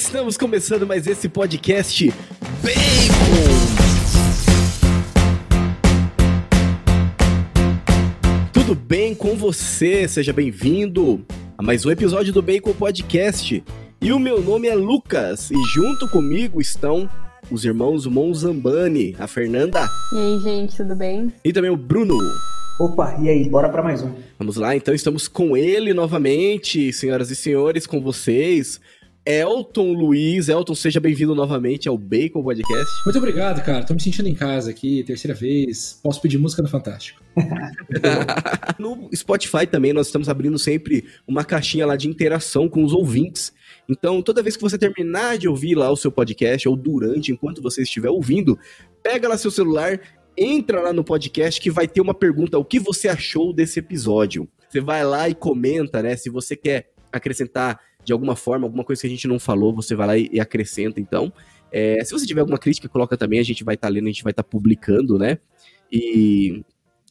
Estamos começando mais esse podcast Bacon. Tudo bem com você? Seja bem-vindo a mais um episódio do Bacon Podcast. E o meu nome é Lucas e junto comigo estão os irmãos Monzambani, a Fernanda. E aí, gente, tudo bem? E também o Bruno. Opa, e aí, bora para mais um. Vamos lá, então estamos com ele novamente, senhoras e senhores, com vocês. Elton Luiz. Elton, seja bem-vindo novamente ao Bacon Podcast. Muito obrigado, cara. Tô me sentindo em casa aqui, terceira vez. Posso pedir música no Fantástico. no Spotify também nós estamos abrindo sempre uma caixinha lá de interação com os ouvintes. Então, toda vez que você terminar de ouvir lá o seu podcast, ou durante, enquanto você estiver ouvindo, pega lá seu celular, entra lá no podcast que vai ter uma pergunta: o que você achou desse episódio? Você vai lá e comenta, né? Se você quer acrescentar de alguma forma, alguma coisa que a gente não falou, você vai lá e, e acrescenta, então. É, se você tiver alguma crítica, coloca também, a gente vai estar tá lendo, a gente vai estar tá publicando, né? E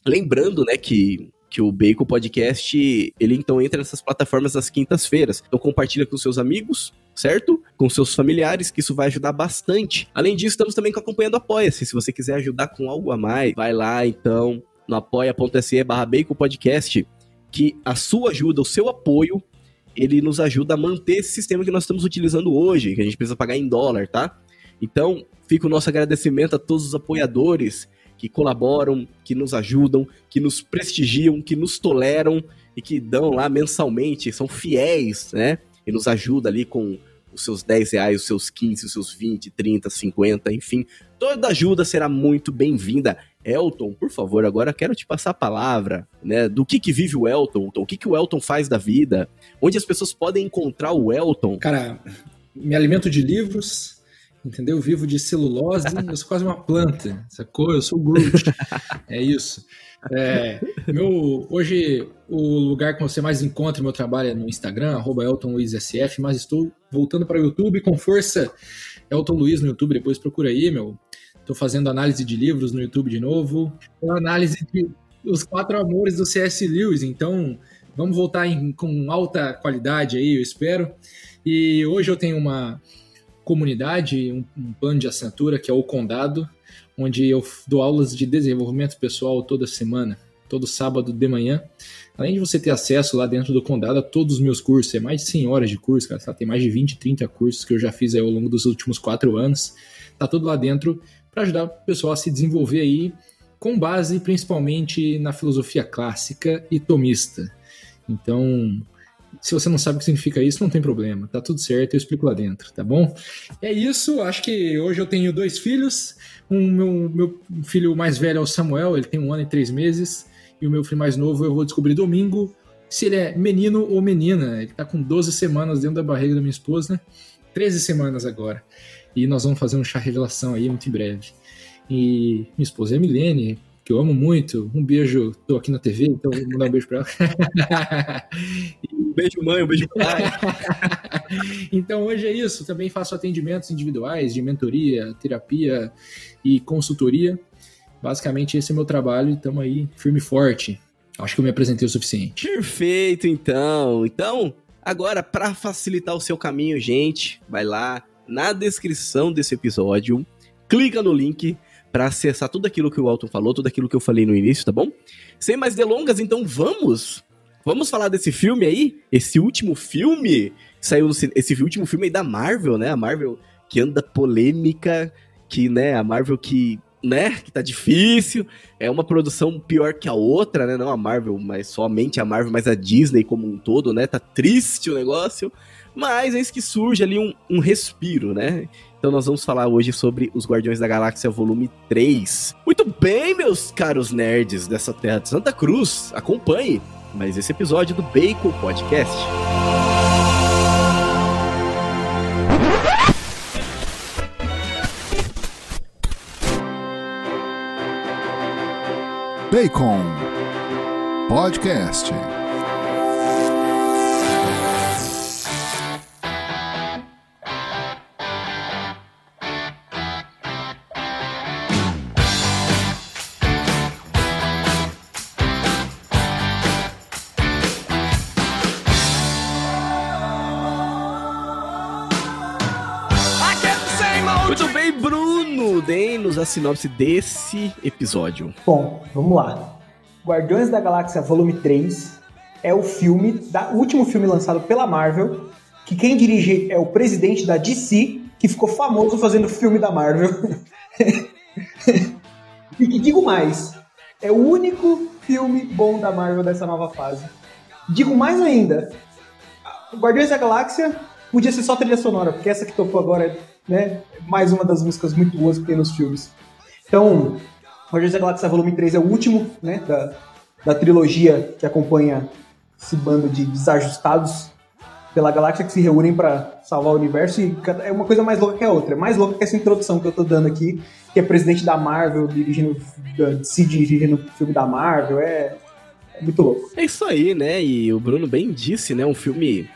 lembrando, né, que, que o Bacon Podcast, ele então entra nessas plataformas às quintas-feiras. Então compartilha com seus amigos, certo? Com seus familiares, que isso vai ajudar bastante. Além disso, estamos também acompanhando Apoia-se. Se você quiser ajudar com algo a mais, vai lá então no apoia.se barra Bacon Podcast, que a sua ajuda, o seu apoio ele nos ajuda a manter esse sistema que nós estamos utilizando hoje, que a gente precisa pagar em dólar, tá? Então, fica o nosso agradecimento a todos os apoiadores que colaboram, que nos ajudam, que nos prestigiam, que nos toleram e que dão lá mensalmente, são fiéis, né? E nos ajuda ali com os seus 10 reais, os seus 15, os seus 20, 30, 50, enfim. Toda ajuda será muito bem-vinda. Elton, por favor, agora quero te passar a palavra, né? Do que que vive o Elton, o que que o Elton faz da vida, onde as pessoas podem encontrar o Elton. Cara, me alimento de livros, entendeu? Eu vivo de celulose, eu sou quase uma planta, sacou? Eu sou Groot, é isso. É, meu, hoje o lugar que você mais encontra meu trabalho é no Instagram, arroba Elton Luiz SF, mas estou voltando para o YouTube com força. Elton Luiz no YouTube, depois procura aí, meu. Estou fazendo análise de livros no YouTube de novo. Uma análise de Os Quatro Amores do C.S. Lewis. Então, vamos voltar em, com alta qualidade aí, eu espero. E hoje eu tenho uma comunidade, um, um plano de assinatura que é o Condado, onde eu dou aulas de desenvolvimento pessoal toda semana, todo sábado de manhã. Além de você ter acesso lá dentro do Condado a todos os meus cursos, é mais de 100 horas de curso, cara, tem mais de 20, 30 cursos que eu já fiz ao longo dos últimos quatro anos. Tá tudo lá dentro para ajudar o pessoal a se desenvolver aí, com base principalmente na filosofia clássica e tomista. Então, se você não sabe o que significa isso, não tem problema, tá tudo certo, eu explico lá dentro, tá bom? É isso, acho que hoje eu tenho dois filhos. Um, meu, meu filho mais velho é o Samuel, ele tem um ano e três meses, e o meu filho mais novo eu vou descobrir domingo se ele é menino ou menina. Ele tá com 12 semanas dentro da barriga da minha esposa, né? 13 semanas agora. E nós vamos fazer um chá revelação aí muito em breve. E minha esposa é Milene, que eu amo muito. Um beijo, tô aqui na TV, então vou mandar um beijo pra ela. um beijo, mãe, um beijo, pai. então hoje é isso. Também faço atendimentos individuais de mentoria, terapia e consultoria. Basicamente, esse é o meu trabalho e estamos aí firme e forte. Acho que eu me apresentei o suficiente. Perfeito, então. Então, agora, para facilitar o seu caminho, gente, vai lá, na descrição desse episódio. Clica no link para acessar tudo aquilo que o Alton falou, tudo aquilo que eu falei no início, tá bom? Sem mais delongas, então vamos! Vamos falar desse filme aí? Esse último filme saiu esse último filme aí da Marvel, né? A Marvel que anda polêmica, que, né, a Marvel que, né, que tá difícil, é uma produção pior que a outra, né? Não a Marvel, mas somente a Marvel, mas a Disney como um todo, né? Tá triste o negócio. Mas eis que surge ali um, um respiro, né? Então nós vamos falar hoje sobre os Guardiões da Galáxia volume 3. Muito bem, meus caros nerds dessa terra de Santa Cruz, acompanhe mais esse episódio do Bacon Podcast. Bacon Podcast. A sinopse desse episódio. Bom, vamos lá. Guardiões da Galáxia Volume 3 é o filme, da, o último filme lançado pela Marvel, que quem dirige é o presidente da DC, que ficou famoso fazendo filme da Marvel. e que digo mais, é o único filme bom da Marvel dessa nova fase. Digo mais ainda, Guardiões da Galáxia podia ser só trilha sonora, porque essa que tocou agora é né, mais uma das músicas muito boas que tem nos filmes. Então, Guardiões da Galáxia Volume 3 é o último né, da, da trilogia que acompanha esse bando de desajustados pela galáxia que se reúnem para salvar o universo e é uma coisa mais louca que a outra. É mais louca que essa introdução que eu tô dando aqui, que é presidente da Marvel dirigindo se dirigindo o filme da Marvel, é, é muito louco. É isso aí, né? E o Bruno bem disse, né? Um filme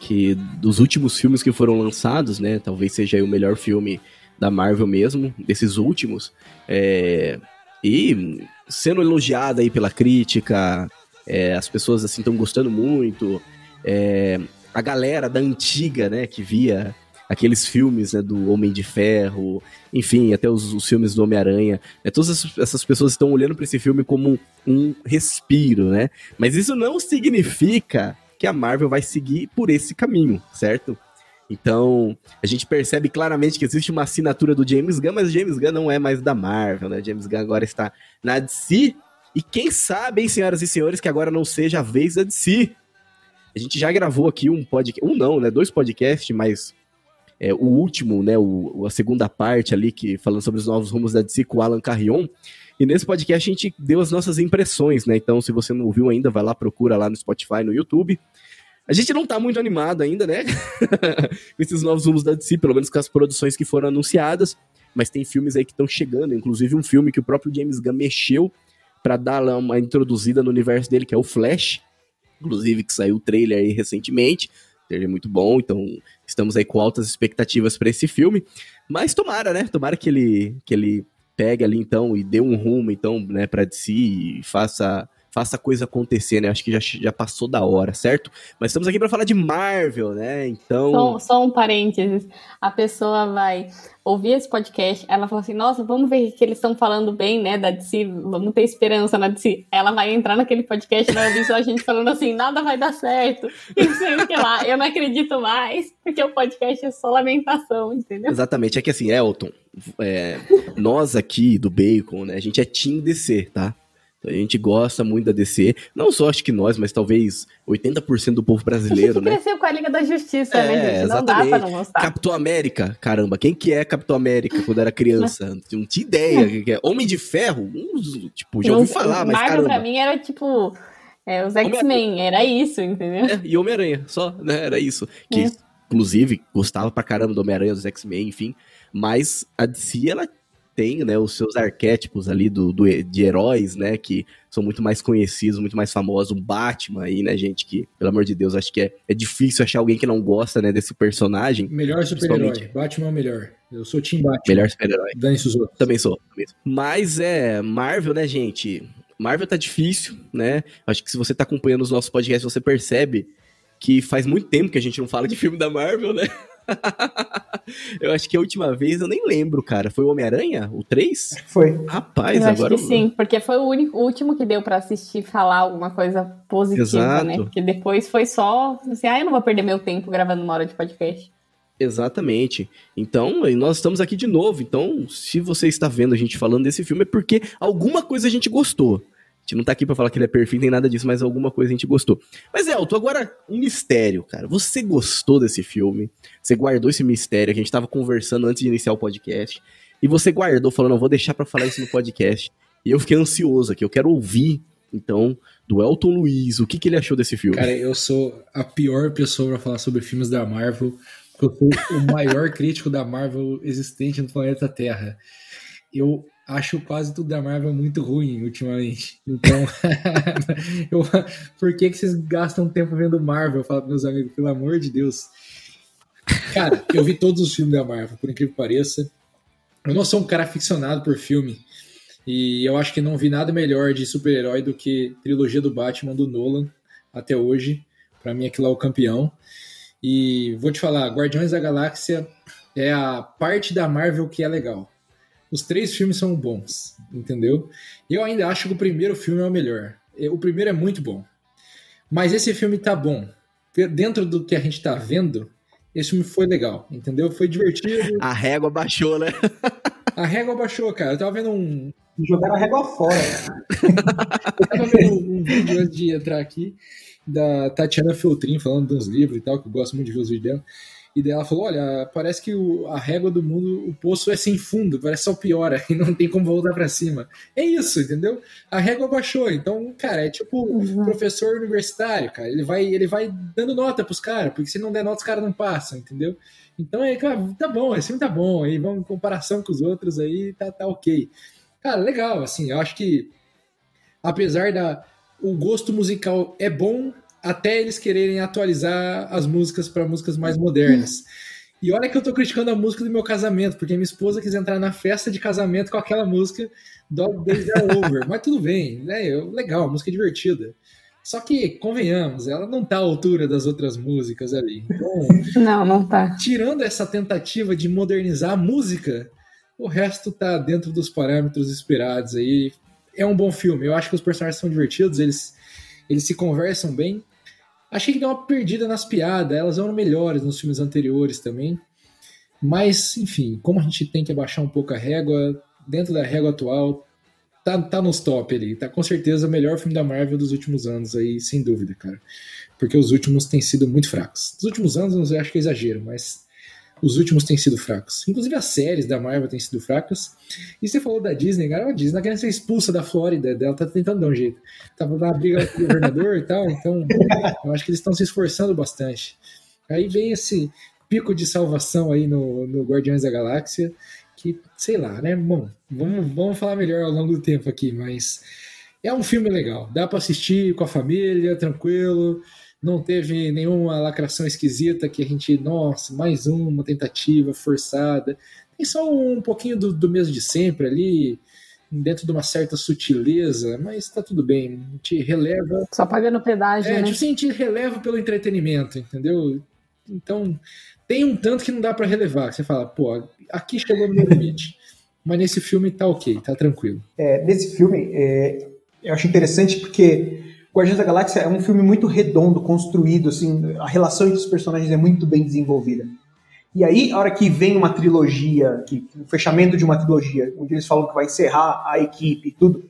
que dos últimos filmes que foram lançados, né? Talvez seja o melhor filme da Marvel mesmo, desses últimos. É, e sendo elogiado aí pela crítica, é, as pessoas assim estão gostando muito. É, a galera da antiga, né, que via aqueles filmes né, do Homem de Ferro, enfim, até os, os filmes do Homem-Aranha. Né, todas essas pessoas estão olhando para esse filme como um respiro, né? Mas isso não significa que a Marvel vai seguir por esse caminho, certo? Então, a gente percebe claramente que existe uma assinatura do James Gunn, mas o James Gunn não é mais da Marvel, né? James Gunn agora está na DC. E quem sabe, hein, senhoras e senhores, que agora não seja a vez da DC. A gente já gravou aqui um podcast, um não, né? Dois podcasts, mas é, o último, né? O, a segunda parte ali, que falando sobre os novos rumos da DC com o Alan Carrion. E nesse podcast a gente deu as nossas impressões, né? Então, se você não ouviu ainda, vai lá, procura lá no Spotify, no YouTube. A gente não tá muito animado ainda, né? com esses novos rumos da DC, pelo menos com as produções que foram anunciadas. Mas tem filmes aí que estão chegando, inclusive um filme que o próprio James Gunn mexeu para dar lá uma introduzida no universo dele, que é o Flash. Inclusive, que saiu o trailer aí recentemente. Trailer é muito bom, então estamos aí com altas expectativas para esse filme. Mas tomara, né? Tomara que ele, que ele pegue ali então e dê um rumo então, né, para DC e faça faça a coisa acontecer, né? Acho que já, já passou da hora, certo? Mas estamos aqui para falar de Marvel, né? Então. Só, só, um parênteses. A pessoa vai ouvir esse podcast, ela fala assim: nossa, vamos ver que eles estão falando bem, né? Da DC, vamos ter esperança na DC. Ela vai entrar naquele podcast e vai ouvir só a gente falando assim: nada vai dar certo. E não sei o que lá. Eu não acredito mais, porque o podcast é só lamentação, entendeu? Exatamente. É que assim, Elton, é, nós aqui do Bacon, né? A gente é Team DC, tá? A gente gosta muito da DC. Não só acho que nós, mas talvez 80% do povo brasileiro, né? cresceu com a Liga da Justiça, né, é, né, gente? Não exatamente. dá pra não gostar. Capitão América, caramba, quem que é Capitão América quando era criança? não tinha ideia. que é. Homem de Ferro, tipo, já ouvi falar, mas Marvel pra mim era tipo... É, os X-Men, era isso, entendeu? É, e Homem-Aranha, só, né? Era isso. Que, é. inclusive, gostava pra caramba do Homem-Aranha, dos X-Men, enfim. Mas a DC, ela tem, né, os seus arquétipos ali do, do, de heróis, né, que são muito mais conhecidos, muito mais famosos. O Batman aí, né, gente, que, pelo amor de Deus, acho que é, é difícil achar alguém que não gosta, né, desse personagem. Melhor super-herói. Batman é o melhor. Eu sou Team Batman. Melhor super-herói. Dani Suzuki. Também sou, também sou. Mas é, Marvel, né, gente, Marvel tá difícil, né, acho que se você tá acompanhando os nossos podcasts, você percebe que faz muito tempo que a gente não fala de filme da Marvel, né? eu acho que a última vez eu nem lembro, cara. Foi o Homem-Aranha? O 3? Foi. Rapaz, eu agora. Acho que sim, porque foi o, único, o último que deu para assistir falar alguma coisa positiva, Exato. né? Porque depois foi só assim, ah, eu não vou perder meu tempo gravando uma hora de podcast. Exatamente. Então, nós estamos aqui de novo. Então, se você está vendo a gente falando desse filme, é porque alguma coisa a gente gostou. Gente não tá aqui pra falar que ele é perfeito nem nada disso, mas alguma coisa a gente gostou. Mas, Elton, agora um mistério, cara. Você gostou desse filme? Você guardou esse mistério que a gente tava conversando antes de iniciar o podcast. E você guardou, falando, não, vou deixar para falar isso no podcast. E eu fiquei ansioso aqui, eu quero ouvir, então, do Elton Luiz, o que, que ele achou desse filme. Cara, eu sou a pior pessoa para falar sobre filmes da Marvel, porque eu sou o maior crítico da Marvel existente no planeta Terra. Eu acho quase tudo da Marvel muito ruim ultimamente. Então, eu, por que, que vocês gastam tempo vendo Marvel? Eu falo para meus amigos, pelo amor de Deus. Cara, eu vi todos os filmes da Marvel, por incrível que pareça. Eu não sou um cara aficionado por filme. E eu acho que não vi nada melhor de super-herói do que trilogia do Batman do Nolan até hoje. Para mim, aquilo é o campeão. E vou te falar, Guardiões da Galáxia é a parte da Marvel que é legal Os três filmes são bons, entendeu? Eu ainda acho que o primeiro filme é o melhor. O primeiro é muito bom. Mas esse filme tá bom. Dentro do que a gente tá vendo, esse filme foi legal, entendeu? Foi divertido. A régua baixou, né? a régua baixou, cara. Eu tava vendo um. Jogaram a régua fora. eu tava vendo um, um vídeo antes de entrar aqui da Tatiana Feltrin falando dos livros e tal, que eu gosto muito de ver os vídeos dela. E daí ela falou: Olha, parece que o, a régua do mundo, o poço é sem fundo, parece só piora e não tem como voltar para cima. É isso, entendeu? A régua baixou. Então, cara, é tipo uhum. professor universitário, cara. Ele vai, ele vai dando nota pros caras, porque se não der nota, os caras não passam, entendeu? Então, é, cara, tá bom, filme tá bom. Aí vamos em comparação com os outros aí, tá, tá ok. Cara, legal, assim, eu acho que apesar da. O gosto musical é bom, até eles quererem atualizar as músicas para músicas mais modernas. E olha que eu tô criticando a música do meu casamento, porque minha esposa quis entrar na festa de casamento com aquela música Dog Days Are Over. Mas tudo bem, né? Legal, música divertida. Só que, convenhamos, ela não tá à altura das outras músicas ali. Então, não, não tá. Tirando essa tentativa de modernizar a música, o resto tá dentro dos parâmetros esperados aí. É um bom filme. Eu acho que os personagens são divertidos, eles, eles se conversam bem. Achei que deu uma perdida nas piadas, elas eram melhores nos filmes anteriores também. Mas, enfim, como a gente tem que abaixar um pouco a régua, dentro da régua atual, tá, tá nos top ali. Tá com certeza o melhor filme da Marvel dos últimos anos aí, sem dúvida, cara. Porque os últimos têm sido muito fracos. Dos últimos anos, eu acho que é exagero, mas os últimos têm sido fracos. Inclusive as séries da Marvel têm sido fracas. E você falou da Disney, cara, a Disney tá querendo ser expulsa da Flórida, ela tá tentando dar um jeito. Tava na briga com o governador e tal, então eu acho que eles estão se esforçando bastante. Aí vem esse pico de salvação aí no, no Guardiões da Galáxia, que, sei lá, né? Bom, vamos, vamos falar melhor ao longo do tempo aqui, mas é um filme legal. Dá para assistir com a família, tranquilo não teve nenhuma lacração esquisita que a gente, nossa, mais uma tentativa forçada. Tem só um pouquinho do, do mesmo de sempre ali, dentro de uma certa sutileza, mas tá tudo bem. A gente releva. Só pagando pedágio. É, né? tipo assim, a gente releva pelo entretenimento, entendeu? Então, tem um tanto que não dá para relevar. Você fala, pô, aqui chegou no meu limite. Mas nesse filme tá ok, tá tranquilo. É, nesse filme, é, eu acho interessante porque Guardiões da Galáxia é um filme muito redondo, construído, assim, a relação entre os personagens é muito bem desenvolvida. E aí, a hora que vem uma trilogia, que, o fechamento de uma trilogia, onde eles falam que vai encerrar a equipe e tudo,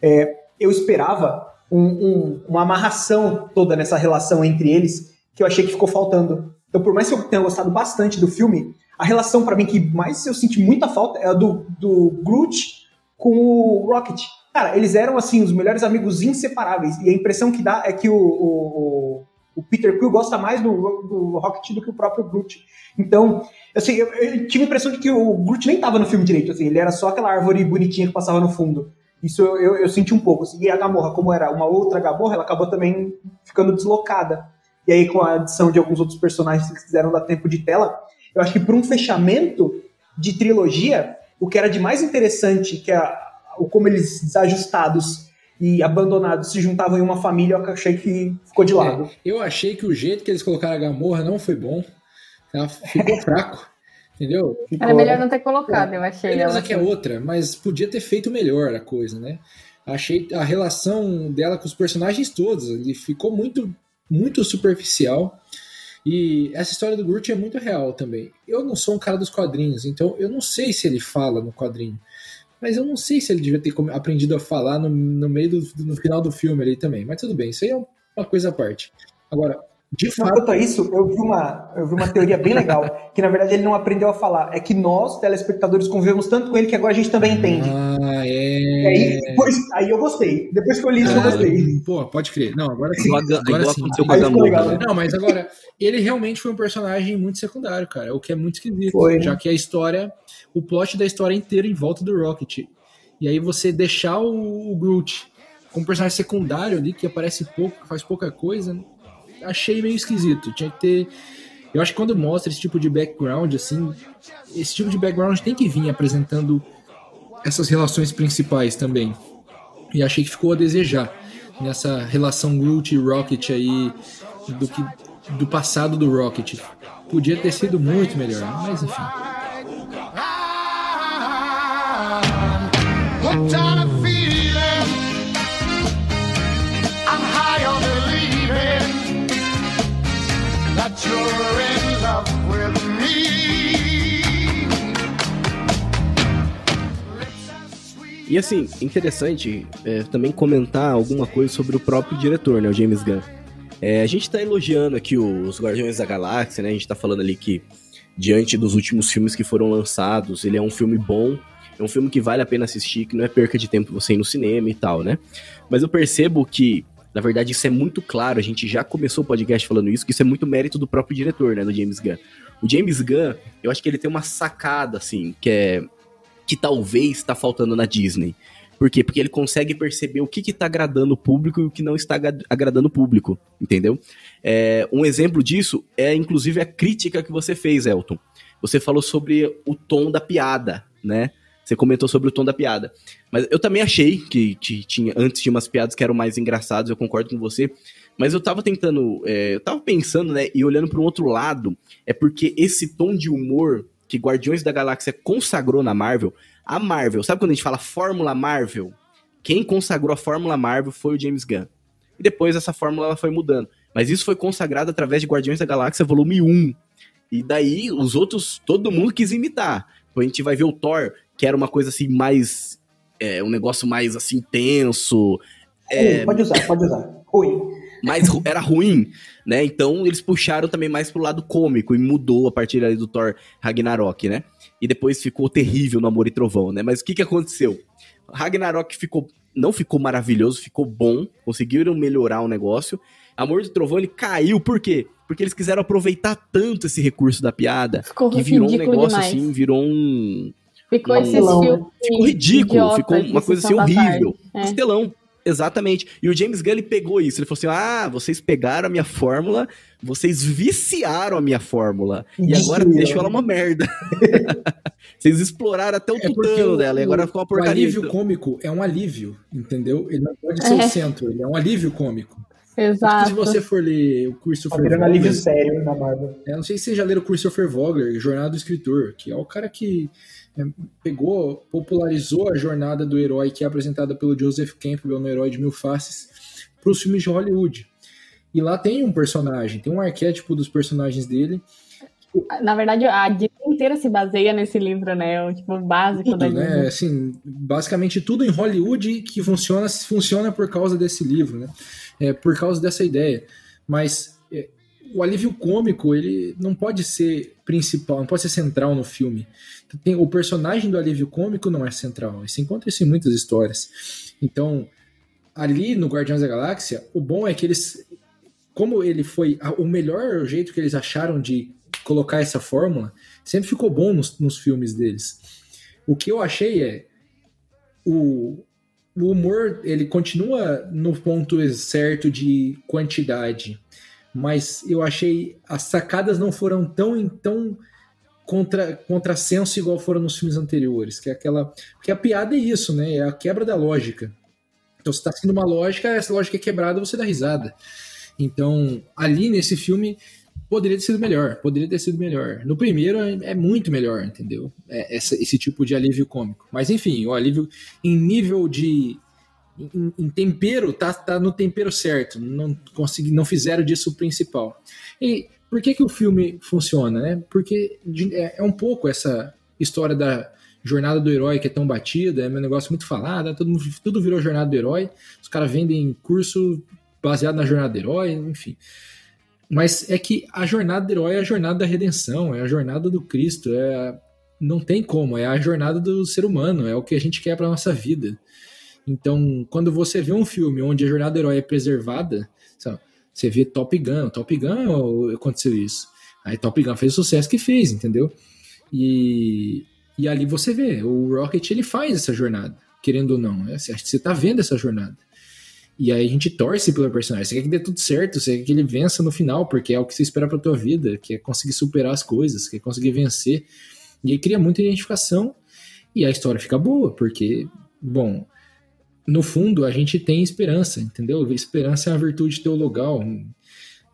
é, eu esperava um, um, uma amarração toda nessa relação entre eles, que eu achei que ficou faltando. Então, por mais que eu tenha gostado bastante do filme, a relação para mim que mais eu senti muita falta é a do, do Groot com o Rocket Cara, eles eram, assim, os melhores amigos inseparáveis. E a impressão que dá é que o, o, o Peter Quill gosta mais do, do Rocket do que o próprio Groot. Então, assim, eu, eu, tive a impressão de que o Groot nem tava no filme direito, assim, ele era só aquela árvore bonitinha que passava no fundo. Isso eu, eu, eu senti um pouco. Assim. E a Gamorra, como era uma outra Gamorra, ela acabou também ficando deslocada. E aí, com a adição de alguns outros personagens que quiseram dar tempo de tela, eu acho que para um fechamento de trilogia, o que era de mais interessante que a, o como eles desajustados e abandonados se juntavam em uma família, eu achei que ficou de lado. É, eu achei que o jeito que eles colocaram a Gamorra não foi bom. Ela ficou fraco. Entendeu? Ficou... Era melhor não ter colocado, é. eu achei. Beleza ela que é outra, mas podia ter feito melhor a coisa, né? Achei a relação dela com os personagens todos, ele ficou muito, muito superficial. E essa história do Groot é muito real também. Eu não sou um cara dos quadrinhos, então eu não sei se ele fala no quadrinho. Mas eu não sei se ele devia ter aprendido a falar no, no meio do no final do filme ali também. Mas tudo bem, isso aí é uma coisa à parte. Agora, de fato. Quanto a isso, eu vi, uma, eu vi uma teoria bem legal, que na verdade ele não aprendeu a falar. É que nós, telespectadores, convivemos tanto com ele que agora a gente também entende. Ah, é. Aí, depois, aí eu gostei. Depois que eu li isso, ah, eu gostei. Pô, pode crer. Não, agora sim. Agora, agora sim. Legal, né? Não, mas agora, ele realmente foi um personagem muito secundário, cara. O que é muito esquisito. Foi. Já que a história, o plot da história inteira em volta do Rocket. E aí você deixar o, o Groot como personagem secundário ali, que aparece pouco, faz pouca coisa, achei meio esquisito. Tinha que ter. Eu acho que quando mostra esse tipo de background, assim, esse tipo de background tem que vir apresentando essas relações principais também. E achei que ficou a desejar nessa relação Groot e Rocket aí, do, que, do passado do Rocket. Podia ter sido muito melhor, mas enfim. E assim, interessante é, também comentar alguma coisa sobre o próprio diretor, né, o James Gunn. É, a gente tá elogiando aqui os Guardiões da Galáxia, né? A gente tá falando ali que, diante dos últimos filmes que foram lançados, ele é um filme bom, é um filme que vale a pena assistir, que não é perca de tempo você ir no cinema e tal, né? Mas eu percebo que, na verdade, isso é muito claro, a gente já começou o podcast falando isso, que isso é muito mérito do próprio diretor, né, do James Gunn. O James Gunn, eu acho que ele tem uma sacada, assim, que é. Que talvez tá faltando na Disney. Por quê? Porque ele consegue perceber o que está agradando o público e o que não está agradando o público, entendeu? É, um exemplo disso é, inclusive, a crítica que você fez, Elton. Você falou sobre o tom da piada, né? Você comentou sobre o tom da piada. Mas eu também achei que, tinha antes tinha umas piadas que eram mais engraçadas, eu concordo com você. Mas eu tava tentando, é, eu tava pensando, né, e olhando para um outro lado, é porque esse tom de humor que Guardiões da Galáxia consagrou na Marvel a Marvel, sabe quando a gente fala Fórmula Marvel? Quem consagrou a Fórmula Marvel foi o James Gunn. E depois essa fórmula ela foi mudando. Mas isso foi consagrado através de Guardiões da Galáxia Volume 1. E daí os outros, todo mundo quis imitar. Depois a gente vai ver o Thor, que era uma coisa assim mais. É, um negócio mais assim tenso. É, pode usar, pode usar. Ruim. Mas era ruim, né? Então eles puxaram também mais pro lado cômico e mudou a partir ali do Thor Ragnarok, né? e depois ficou terrível no Amor e Trovão, né? Mas o que, que aconteceu? Ragnarok ficou, não ficou maravilhoso, ficou bom, conseguiram melhorar o negócio. Amor e Trovão ele caiu, por quê? Porque eles quiseram aproveitar tanto esse recurso da piada ficou que virou um negócio demais. assim, virou um. Ficou um. Ficou ridículo, ficou uma coisa assim horrível. É. Estelão. Exatamente. E o James Gunn ele pegou isso. Ele falou assim: ah, vocês pegaram a minha fórmula, vocês viciaram a minha fórmula. E agora deixou ela uma merda. vocês exploraram até o é tutano dela e agora ficou uma porcaria. O alívio cômico é um alívio, entendeu? Ele não pode ser é. o centro, ele é um alívio cômico. Exato. se você for ler o Christopher tá Vogler... alívio sério na Marvel. É, não sei se você já leram o Christopher Vogler, Jornada do Escritor, que é o cara que pegou, popularizou a jornada do herói que é apresentada pelo Joseph Campbell no Herói de Mil Faces para os filmes de Hollywood. E lá tem um personagem, tem um arquétipo dos personagens dele. Na verdade, a Disney inteira se baseia nesse livro, né? O tipo básico tudo, da. Né? Assim, basicamente tudo em Hollywood que funciona funciona por causa desse livro, né? É, por causa dessa ideia. Mas é, o alívio cômico, ele não pode ser principal, não pode ser central no filme. Tem, o personagem do alívio cômico não é central. Isso encontra isso em muitas histórias. Então, ali no Guardiões da Galáxia, o bom é que eles. Como ele foi o melhor jeito que eles acharam de colocar essa fórmula, sempre ficou bom nos, nos filmes deles. O que eu achei é. O, o humor ele continua no ponto certo de quantidade, mas eu achei as sacadas não foram tão tão contra contrassenso igual foram nos filmes anteriores, que é aquela porque a piada é isso, né? É a quebra da lógica. Então, se está sendo uma lógica, essa lógica é quebrada, você dá risada. Então, ali nesse filme poderia ter sido melhor, poderia ter sido melhor. No primeiro é, é muito melhor, entendeu? É, essa, esse tipo de alívio cômico. Mas enfim, o alívio em nível de em, em, tempero, tá, tá no tempero certo. Não consegui, não fizeram disso o principal. E por que, que o filme funciona, né? Porque é, é um pouco essa história da jornada do herói que é tão batida, é um negócio muito falado, né? tudo, tudo virou jornada do herói. Os caras vendem curso baseado na jornada do herói, enfim. Mas é que a jornada do herói é a jornada da redenção, é a jornada do Cristo, é não tem como, é a jornada do ser humano, é o que a gente quer para nossa vida. Então, quando você vê um filme onde a jornada do herói é preservada, você vê Top Gun, Top Gun aconteceu isso. Aí Top Gun fez o sucesso que fez, entendeu? E, e ali você vê, o Rocket ele faz essa jornada, querendo ou não. Né? Você tá vendo essa jornada. E aí a gente torce pelo personagem. Você quer que dê tudo certo, você quer que ele vença no final, porque é o que você espera pra tua vida, que é conseguir superar as coisas, que é conseguir vencer. E aí cria muita identificação e a história fica boa, porque, bom, no fundo, a gente tem esperança, entendeu? Esperança é uma virtude teologal.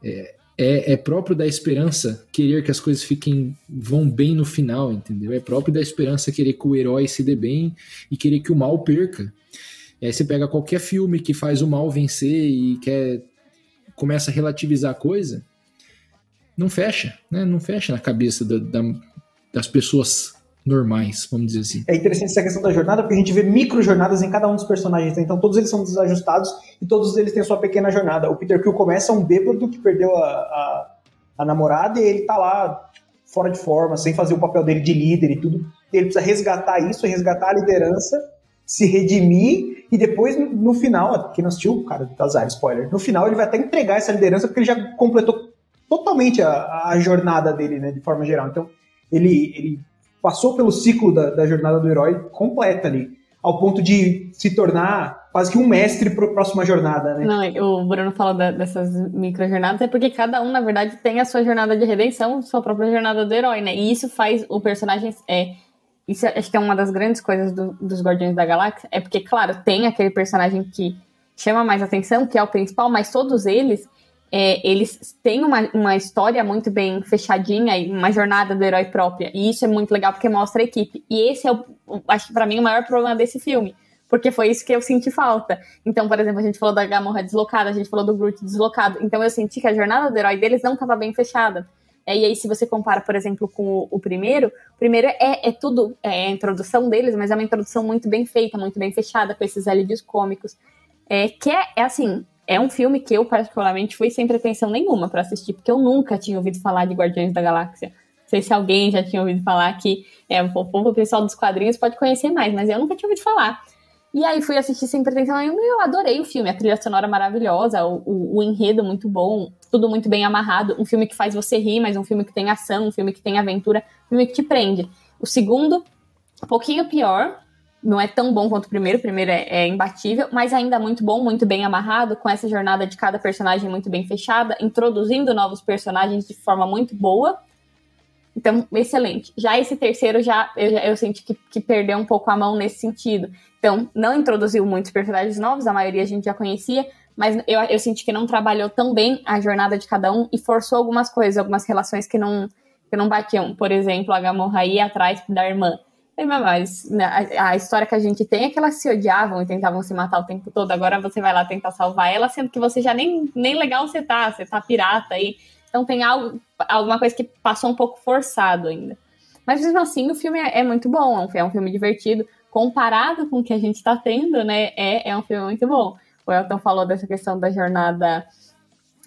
É, é, é, próprio da esperança querer que as coisas fiquem vão bem no final, entendeu? É próprio da esperança querer que o herói se dê bem e querer que o mal perca. É, você pega qualquer filme que faz o mal vencer e quer começa a relativizar a coisa, não fecha, né? Não fecha na cabeça da, da, das pessoas normais, vamos dizer assim. É interessante essa questão da jornada, porque a gente vê micro jornadas em cada um dos personagens, né? então todos eles são desajustados e todos eles têm sua pequena jornada. O Peter Quill começa um bêbado que perdeu a, a, a namorada e ele tá lá fora de forma, sem fazer o papel dele de líder e tudo. Ele precisa resgatar isso, resgatar a liderança, se redimir e depois, no final, quem não assistiu, cara, azar, spoiler, no final ele vai até entregar essa liderança porque ele já completou totalmente a, a jornada dele, né, de forma geral. Então, ele, ele passou pelo ciclo da, da jornada do herói completa ali, ao ponto de se tornar quase que um mestre para a próxima jornada, né? Não, o Bruno falou da, dessas micro jornadas, é porque cada um, na verdade, tem a sua jornada de redenção, sua própria jornada do herói, né? E isso faz o personagem. É, isso acho que é uma das grandes coisas do, dos Guardiões da Galáxia, é porque, claro, tem aquele personagem que chama mais atenção, que é o principal, mas todos eles é, eles têm uma, uma história muito bem fechadinha e uma jornada do herói própria. E isso é muito legal porque mostra a equipe. E esse é, o, acho que pra mim, o maior problema desse filme. Porque foi isso que eu senti falta. Então, por exemplo, a gente falou da Gamorra deslocada, a gente falou do Groot deslocado. Então, eu senti que a jornada do herói deles não estava bem fechada. É, e aí, se você compara, por exemplo, com o, o primeiro, o primeiro é, é tudo, é a introdução deles, mas é uma introdução muito bem feita, muito bem fechada, com esses alívios cômicos. É, que é, é assim, é um filme que eu, particularmente, fui sem pretensão nenhuma para assistir, porque eu nunca tinha ouvido falar de Guardiões da Galáxia. Não sei se alguém já tinha ouvido falar que é, o, pessoal dos quadrinhos pode conhecer mais, mas eu nunca tinha ouvido falar. E aí fui assistir sem pretensão nenhuma e eu adorei o filme. A trilha sonora maravilhosa, o, o, o, enredo muito bom, tudo muito bem amarrado. Um filme que faz você rir, mas um filme que tem ação, um filme que tem aventura, um filme que te prende. O segundo, um pouquinho pior, não é tão bom quanto o primeiro, o primeiro é, é, imbatível, mas ainda muito bom, muito bem amarrado, com essa jornada de cada personagem muito bem fechada, introduzindo novos personagens de forma muito boa. Então, excelente. Já esse terceiro, já eu, eu senti que, que perdeu um pouco a mão nesse sentido. Então, não introduziu muitos personagens novos, a maioria a gente já conhecia, mas eu, eu senti que não trabalhou tão bem a jornada de cada um e forçou algumas coisas, algumas relações que não, que não batiam. Por exemplo, a Gamorra ia atrás da irmã mas né, a, a, história que a gente tem é que elas se odiavam e tentavam se matar o tempo todo. Agora você vai lá tentar salvar ela, sendo que você já nem, nem legal você tá, você tá pirata aí. Então tem algo, alguma coisa que passou um pouco forçado ainda. Mas mesmo assim, o filme é, é muito bom, é um, é um, filme divertido. Comparado com o que a gente tá tendo, né? É, é um filme muito bom. O Elton falou dessa questão da jornada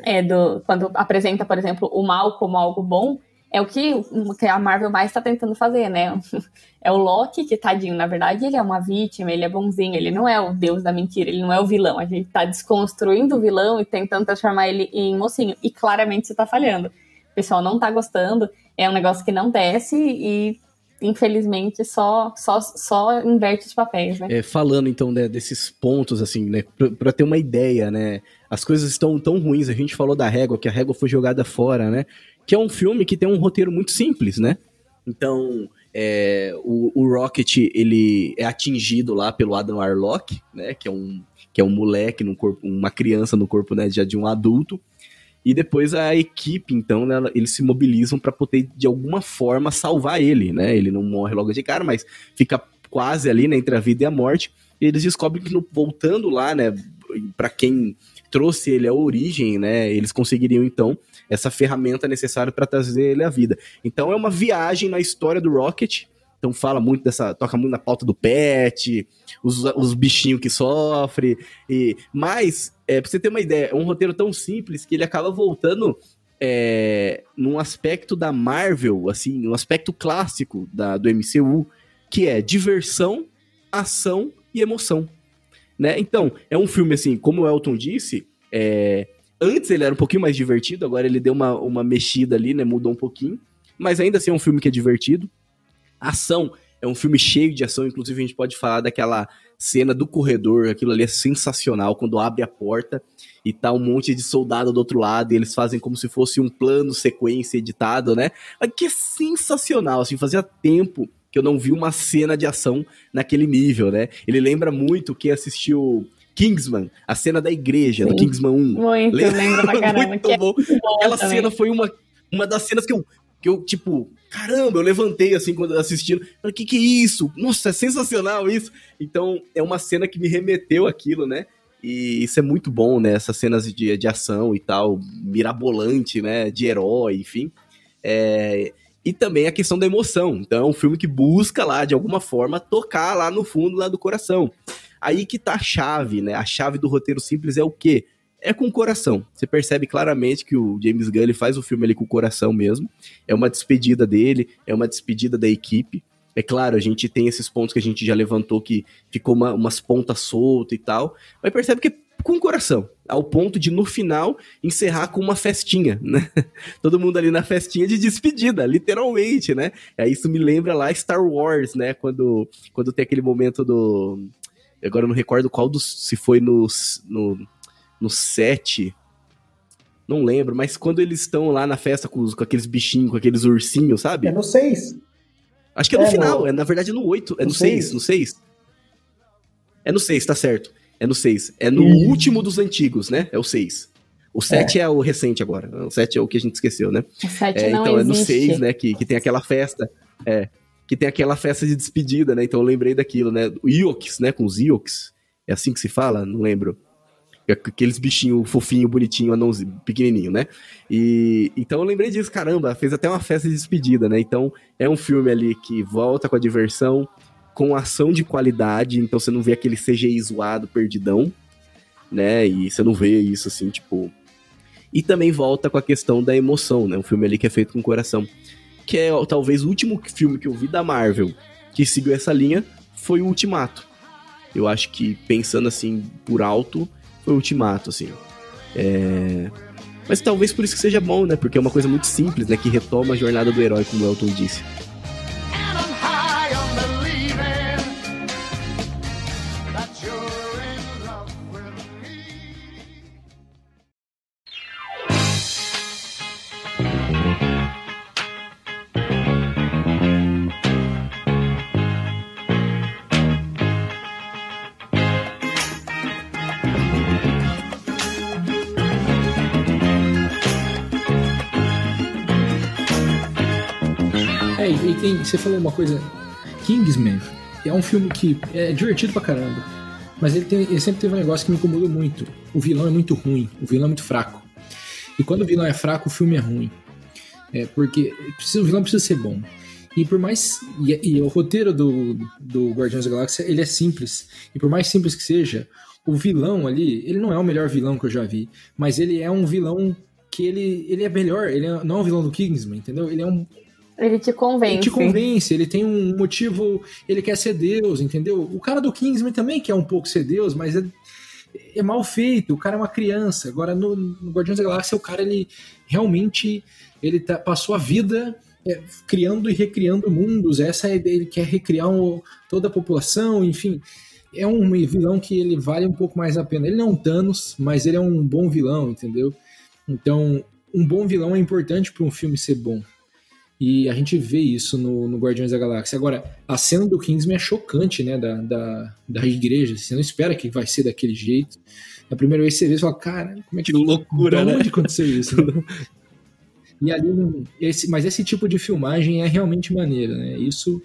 é, do. Quando apresenta, por exemplo, o mal como algo bom é o que, que a Marvel mais está tentando fazer, né? É o Loki, que tadinho, na verdade, ele é uma vítima, ele é bonzinho, ele não é o deus da mentira, ele não é o vilão. A gente está desconstruindo o vilão e tentando transformar ele em mocinho. E claramente isso tá falhando. O pessoal não tá gostando, é um negócio que não desce e infelizmente só só só inverte os papéis, né? É, falando então né, desses pontos assim, né, para ter uma ideia, né? As coisas estão tão ruins. A gente falou da régua, que a régua foi jogada fora, né? Que é um filme que tem um roteiro muito simples, né? Então, é, o, o, Rocket, ele é atingido lá pelo Adam Warlock, né? Que é um, que é um moleque, no corpo, uma criança no corpo né, já de um adulto. E depois a equipe, então, né, eles se mobilizam para poder, de alguma forma, salvar ele, né? Ele não morre logo de cara, mas fica quase ali, né, entre a vida e a morte. E eles descobrem que, no, voltando lá, né, para quem trouxe ele à origem, né, eles conseguiriam, então, essa ferramenta necessária para trazer ele à vida. Então é uma viagem na história do Rocket. Então fala muito dessa, toca muito na pauta do pet, os, os bichinhos que sofrem. E, mas, é, pra você ter uma ideia, é um roteiro tão simples que ele acaba voltando é, num aspecto da Marvel, assim, num aspecto clássico da, do MCU, que é diversão, ação e emoção. Né? Então, é um filme assim, como o Elton disse, é, Antes ele era um pouquinho mais divertido, agora ele deu uma, uma mexida ali, né? Mudou um pouquinho. Mas ainda assim é um filme que é divertido. Ação é um filme cheio de ação, inclusive a gente pode falar daquela cena do corredor, aquilo ali é sensacional, quando abre a porta e tá um monte de soldado do outro lado, e eles fazem como se fosse um plano sequência editado, né? Que é sensacional, assim, fazia tempo que eu não vi uma cena de ação naquele nível, né? Ele lembra muito quem assistiu Kingsman, a cena da igreja, Sim. do Kingsman 1. Muito, lembra? lembro pra caramba. muito é bom. Aquela também. cena foi uma, uma das cenas que eu, que eu, tipo, caramba, eu levantei assim quando assistindo. Falei, que que é isso? Nossa, é sensacional isso. Então, é uma cena que me remeteu aquilo, né? E isso é muito bom, né? Essas cenas de, de ação e tal, mirabolante, né? De herói, enfim. É, e também a questão da emoção. Então é um filme que busca lá, de alguma forma, tocar lá no fundo lá do coração. Aí que tá a chave, né? A chave do roteiro simples é o quê? É com o coração. Você percebe claramente que o James Gunn faz o filme ali com o coração mesmo. É uma despedida dele, é uma despedida da equipe. É claro, a gente tem esses pontos que a gente já levantou que ficou uma, umas pontas soltas e tal, mas percebe que com o coração, ao ponto de no final encerrar com uma festinha, né? Todo mundo ali na festinha de despedida, literalmente, né? Aí isso me lembra lá Star Wars, né? Quando, quando tem aquele momento do. Agora eu não recordo qual dos. Se foi no, no, no 7. Não lembro, mas quando eles estão lá na festa com, os, com aqueles bichinhos, com aqueles ursinhos, sabe? É no 6. Acho que é no é, final, no... é na verdade no 8, é no 6, no 6. É no 6, tá certo. É no 6. É no uhum. último dos antigos, né? É o 6. O 7 é. é. o recente agora. O 7 é o que a gente esqueceu, né? O 7 é, não Então existe. é no 6, né? Que, que tem aquela festa. É. Que tem aquela festa de despedida, né? Então eu lembrei daquilo, né? O Ewoks, né? Com os Ewoks. É assim que se fala? Não lembro. É aqueles bichinhos fofinho, bonitinho, anãozinho, pequenininho, né? E então eu lembrei disso, caramba, fez até uma festa de despedida, né? Então é um filme ali que volta com a diversão, com ação de qualidade, então você não vê aquele CGI zoado, perdidão, né? E você não vê isso assim, tipo. E também volta com a questão da emoção, né? Um filme ali que é feito com coração. Que é talvez o último filme que eu vi da Marvel que seguiu essa linha foi o Ultimato. Eu acho que, pensando assim, por alto, foi o Ultimato, assim. É... Mas talvez por isso que seja bom, né? Porque é uma coisa muito simples, né? Que retoma a jornada do herói, como o Elton disse. Você falou uma coisa, Kingsman é um filme que é divertido pra caramba, mas ele, tem, ele sempre teve um negócio que me incomodou muito. O vilão é muito ruim, o vilão é muito fraco. E quando o vilão é fraco, o filme é ruim. É, porque o vilão precisa ser bom. E por mais. E, e, o roteiro do, do Guardiões da Galáxia ele é simples. E por mais simples que seja, o vilão ali, ele não é o melhor vilão que eu já vi. Mas ele é um vilão que ele, ele é melhor. Ele é, não é o vilão do Kingsman, entendeu? Ele é um, ele te convence. Ele te convence, ele tem um motivo, ele quer ser Deus, entendeu? O cara do Kingsman também quer um pouco ser Deus, mas é, é mal feito, o cara é uma criança. Agora no, no Guardiões da Galáxia, o cara ele realmente ele tá, passou a vida é, criando e recriando mundos. Essa é ele quer recriar um, toda a população, enfim. É um vilão que ele vale um pouco mais a pena. Ele não é um Thanos, mas ele é um bom vilão, entendeu? Então, um bom vilão é importante para um filme ser bom. E a gente vê isso no, no Guardiões da Galáxia. Agora, a cena do Kingsman é chocante, né? Da, da, da igreja. Você não espera que vai ser daquele jeito. A primeira vez você vê, você fala, cara, como é que. que loucura, né? Onde aconteceu isso? e ali, esse, mas esse tipo de filmagem é realmente maneira, né? Isso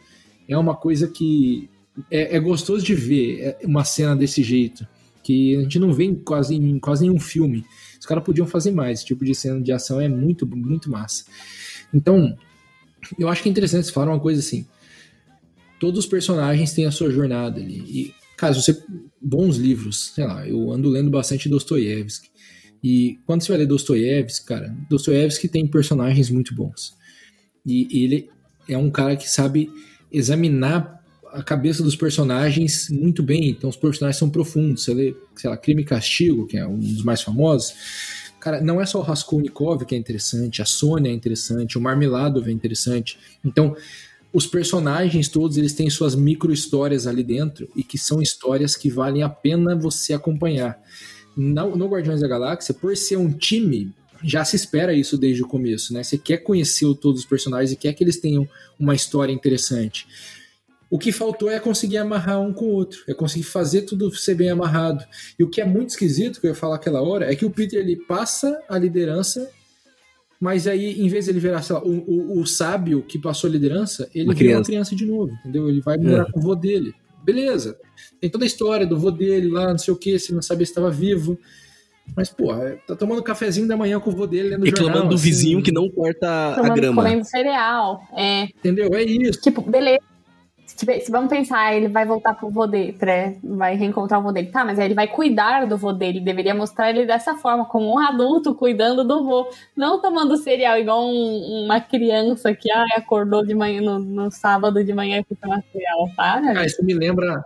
é uma coisa que é, é gostoso de ver é uma cena desse jeito. Que a gente não vê em quase, em quase nenhum filme. Os caras podiam fazer mais. Esse tipo de cena de ação é muito, muito massa. Então, eu acho que é interessante você falar uma coisa assim. Todos os personagens têm a sua jornada ali. E, cara, você. Bons livros, sei lá, eu ando lendo bastante Dostoiévski. E quando você vai ler Dostoiévski, cara, Dostoiévski tem personagens muito bons. E ele é um cara que sabe examinar a cabeça dos personagens muito bem. Então os personagens são profundos. Você lê, sei lá, Crime e Castigo, que é um dos mais famosos Cara, não é só o Raskolnikov que é interessante, a Sônia é interessante, o Marmeladov é interessante. Então, os personagens todos eles têm suas micro histórias ali dentro e que são histórias que valem a pena você acompanhar. No, no Guardiões da Galáxia, por ser um time, já se espera isso desde o começo, né? Você quer conhecer todos os personagens e quer que eles tenham uma história interessante. O que faltou é conseguir amarrar um com o outro, é conseguir fazer tudo ser bem amarrado. E o que é muito esquisito, que eu ia falar aquela hora, é que o Peter ele passa a liderança, mas aí, em vez de ele virar, sei lá, o, o, o sábio que passou a liderança, ele Uma vira uma criança. de novo, entendeu? Ele vai morar É. com o vô dele. Beleza. Tem toda a história do vô dele lá, não sei o que, se não sabia se estava vivo. Mas, porra, tá tomando cafezinho da manhã com o vô dele lendo Reclamando jornal, do assim, vizinho que não corta a Tomando, grama. comendo cereal. É, Entendeu? É isso. tipo, beleza. Se, vamos pensar, ele vai voltar pro vô dele, pra- vai reencontrar o vô dele. Tá, mas aí ele vai cuidar do vô dele. Deveria mostrar ele dessa forma, como um adulto cuidando do vô. Não tomando cereal igual um- uma criança que ai, acordou de manhã no, no sábado de manhã e foi tomar cereal, tá? Ah, isso me lembra.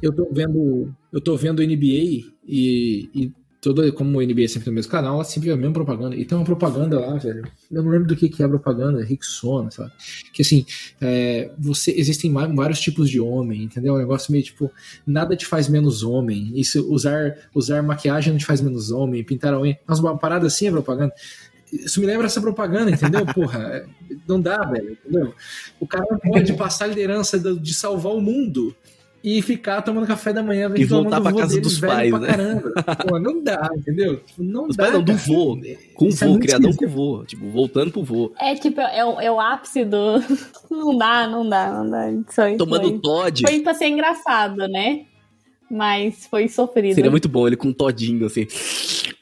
Eu tô vendo. Eu tô vendo NBA e, e toda, como o NBA é sempre no mesmo canal, ela sempre é a mesma propaganda. E tem uma propaganda lá, velho. Eu não lembro do que, que é a propaganda, Ricksona, sabe? Que assim, é, você, existem vários tipos de homem, entendeu? É um negócio meio tipo, nada te faz menos homem. Isso, usar, usar maquiagem não te faz menos homem, pintar a unha. Nossa, uma parada assim é propaganda. Isso me lembra essa propaganda, entendeu? Porra, é, não dá, velho, entendeu? O cara não pode passar a liderança de salvar o mundo e ficar tomando café da manhã E voltar vô casa dos pais, né? Pô, não dá, entendeu? Tipo, Não Os dá. pais não, do vô. Com o Isso é vô, muito criadão com o vô. Tipo, voltando pro vô. É tipo, é o, é o ápice do. Não dá, não dá, não dá. Isso aí Tomando foi, Todd. foi pra ser engraçado, né? Mas foi sofrido. Seria muito bom ele com um todinho, assim.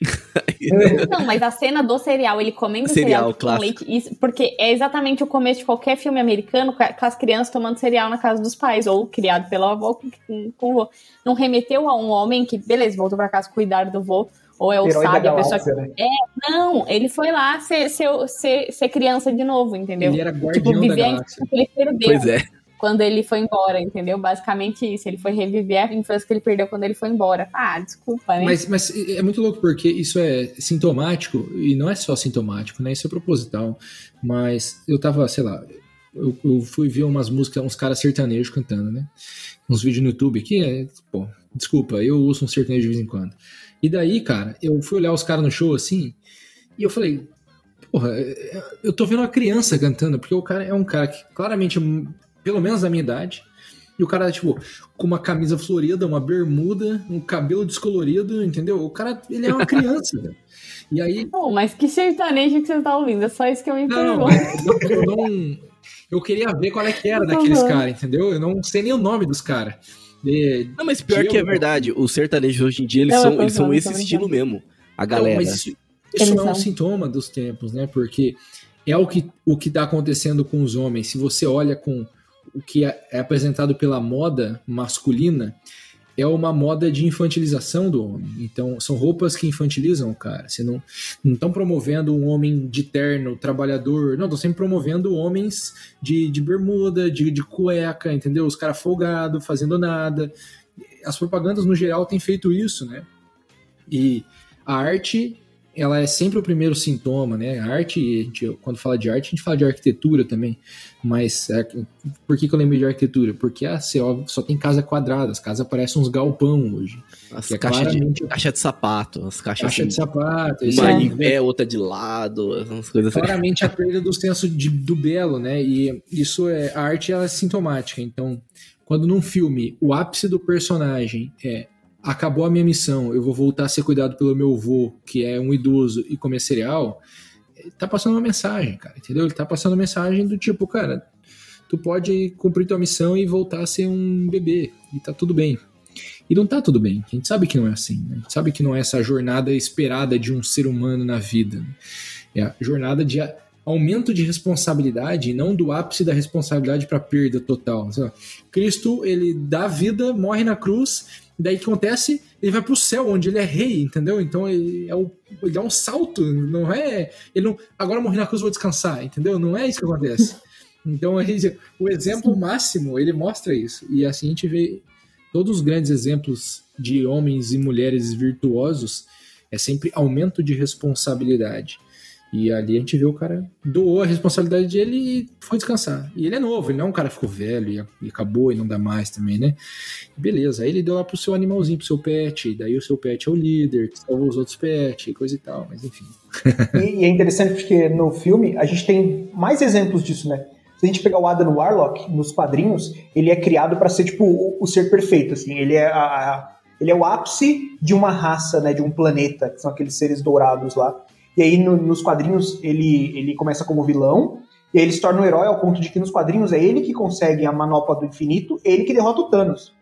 Não, mas a cena do cereal, ele comendo Cereal, cereal, com leite, isso, porque é exatamente o começo de qualquer filme americano com as crianças tomando cereal na casa dos pais, ou criado pela avó com, com, o vô. Não remeteu a um homem que, beleza, voltou pra casa cuidar do vô, ou é o Herói da sábio, a pessoa que. né? Não, ele foi lá ser, ser, ser, ser criança de novo, entendeu? Ele era Tipo, guardião da viver a galáxia. que ele perdeu Pois é. Quando ele foi embora, entendeu? Basicamente isso. Ele foi reviver a infância que ele perdeu quando ele foi embora. Ah, desculpa, né? Mas, mas é muito louco porque isso é sintomático, e não é só sintomático, né? Isso é proposital. Mas eu tava, sei lá, eu, eu fui ver umas músicas, uns caras sertanejos cantando, né? Uns vídeos no YouTube que é, pô, desculpa, eu ouço um sertanejo de vez em quando. E daí, cara, eu fui olhar os caras no show assim, e eu falei, porra, é- eu tô vendo uma criança cantando, porque o cara é um cara que claramente, pelo menos da minha idade, e o cara, tipo, com uma camisa florida, uma bermuda, um cabelo descolorido, entendeu? O cara, ele é uma criança, velho. E aí, Pô, mas que sertanejo que você tá ouvindo? É só isso que eu me não, não, pergunto. eu não, eu não- eu queria ver qual é que era daqueles Uhum. caras, entendeu? Eu não sei nem o nome dos caras. Não, mas pior que é verdade. Os sertanejos hoje em dia, eles Não, eu são, eles são esse estilo mesmo. A galera. mas isso, isso é um sintoma dos tempos, né? Porque é o que o que está acontecendo com os homens. Se você olha com o que é é apresentado pela moda masculina, é uma moda de infantilização do homem. Então, são roupas que infantilizam o cara. Você não estão promovendo um homem de terno, trabalhador. Não, estão sempre promovendo homens de, de bermuda, de, de cueca, entendeu? Os caras folgados, fazendo nada. As propagandas, no geral, têm feito isso, né? E a arte, ela é sempre o primeiro sintoma, né? A arte, a gente, quando fala de arte, a gente fala de arquitetura também. Mas é, por que, que eu lembrei de arquitetura? Porque a CO só tem casa quadrada, as casas parecem uns galpão hoje. As é caixas de, claramente- caixa de sapato, as caixas Caixa de assim, sapato, isso uma em pé, outra de lado, umas coisas assim. claramente a perda do senso de- do belo, né? E isso é a arte ela é sintomática. Então, quando num filme o ápice do personagem é acabou a minha missão, eu vou voltar a ser cuidado pelo meu avô, que é um idoso e comer cereal, tá passando uma mensagem, cara, entendeu? Ele tá passando uma mensagem do tipo, cara, tu pode cumprir tua missão e voltar a ser um bebê e tá tudo bem. E não tá tudo bem. A gente sabe que não é assim. Né? A gente sabe que não é essa jornada esperada de um ser humano na vida. né? É a jornada de aumento de responsabilidade e não do ápice da responsabilidade para perda total. Lá, Cristo, ele dá vida, morre na cruz, daí o que acontece? Ele vai pro céu, onde ele é rei, entendeu? Então ele, é o, ele dá um salto, não é. Ele não. Agora morri na cruz, vou descansar, entendeu? Não é isso que acontece. Então ele- o exemplo máximo, ele mostra isso. E assim a gente vê todos os grandes exemplos de homens e mulheres virtuosos é sempre aumento de responsabilidade. E ali a gente vê o cara doou a responsabilidade dele e foi descansar. E ele é novo, ele não é um cara que ficou velho e, acabou e não dá mais também, né? Beleza, aí ele deu lá pro seu animalzinho, pro seu pet, daí o seu pet é o líder, que salvou os outros pets coisa e tal, mas enfim. E, e é interessante porque no filme a gente tem mais exemplos disso, né? Se a gente pegar o Adam Warlock nos quadrinhos, ele é criado para ser tipo o, o, ser perfeito, assim. Ele é a, a, ele é o ápice de uma raça, né, de um planeta, que são aqueles seres dourados lá. E aí no, nos quadrinhos ele ele começa como vilão, e aí ele se torna um herói ao ponto de que nos quadrinhos é ele que consegue a manopla do infinito, ele que derrota o Thanos.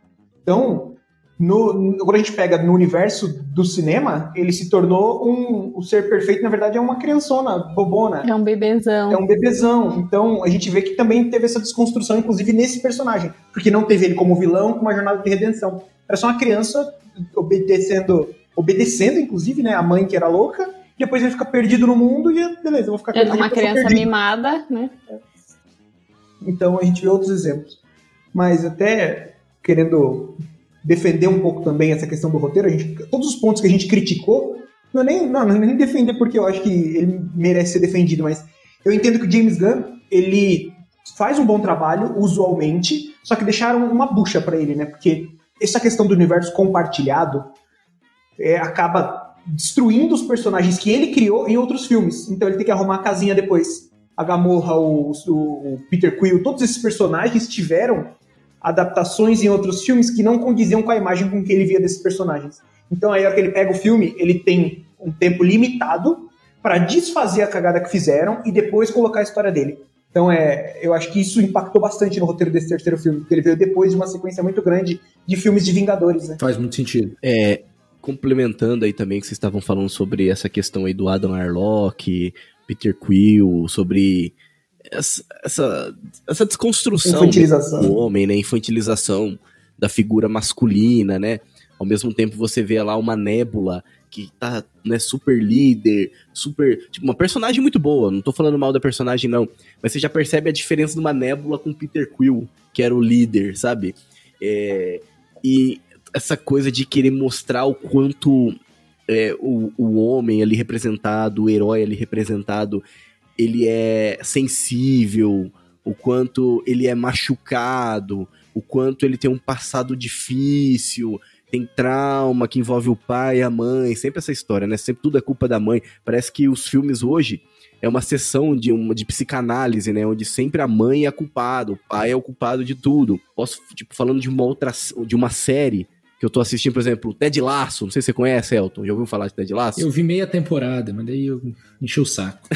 Então, no, quando a gente pega no universo do cinema, ele se tornou um. O ser perfeito, na verdade, é uma criançona, bobona. É um bebezão. É um bebezão. Então a gente vê que também teve essa desconstrução, inclusive nesse personagem. Porque não teve ele como vilão, com uma jornada de redenção. Era só uma criança obedecendo, obedecendo, inclusive, né? A mãe que era louca. Depois ele fica perdido no mundo e beleza, eu vou ficar perdido. É uma criança mimada, né? Então a gente vê outros exemplos. Mas até querendo defender um pouco também essa questão do roteiro. A gente, todos os pontos que a gente criticou, não é nem, não, não é nem defender porque eu acho que ele merece ser defendido, mas eu entendo que o James Gunn, ele faz um bom trabalho, usualmente, só que deixaram uma bucha para ele, né? Porque essa questão do universo compartilhado é, acaba destruindo os personagens que ele criou em outros filmes. Então ele tem que arrumar a casinha depois. A Gamorra, o, o, Peter Quill, todos esses personagens tiveram adaptações em outros filmes que não condiziam com a imagem com que ele via desses personagens. Então aí, a hora que ele pega o filme, ele tem um tempo limitado para desfazer a cagada que fizeram e depois colocar a história dele. Então é, eu acho que isso impactou bastante no roteiro desse terceiro filme, porque ele veio depois de uma sequência muito grande de filmes de Vingadores, né? Faz muito sentido. É, complementando aí também que vocês estavam falando sobre essa questão aí do Adam Arlock, Peter Quill, sobre essa, essa, essa desconstrução do homem, né? Infantilização da figura masculina, né? Ao mesmo tempo você vê lá uma nébula que tá, né, super líder, super. Tipo, uma personagem muito boa. Não tô falando mal da personagem, não. Mas você já percebe a diferença de uma nébula com Peter Quill, que era o líder, sabe? É, e essa coisa de querer mostrar o quanto é, o, o homem ali representado, o herói ali representado, ele é sensível, o quanto ele é machucado, o quanto ele tem um passado difícil, tem trauma que envolve o pai e a mãe, sempre essa história, né? Sempre tudo é culpa da mãe. Parece que os filmes hoje é uma sessão de, uma, de psicanálise, né? Onde sempre a mãe é culpada, o pai é o culpado de tudo. Posso, tipo, falando de uma outra, de uma série que eu tô assistindo, por exemplo, Ted Lasso, não sei se você conhece, Elton, já ouviu falar de Ted Lasso? Eu vi meia temporada, mas daí eu enchi o saco.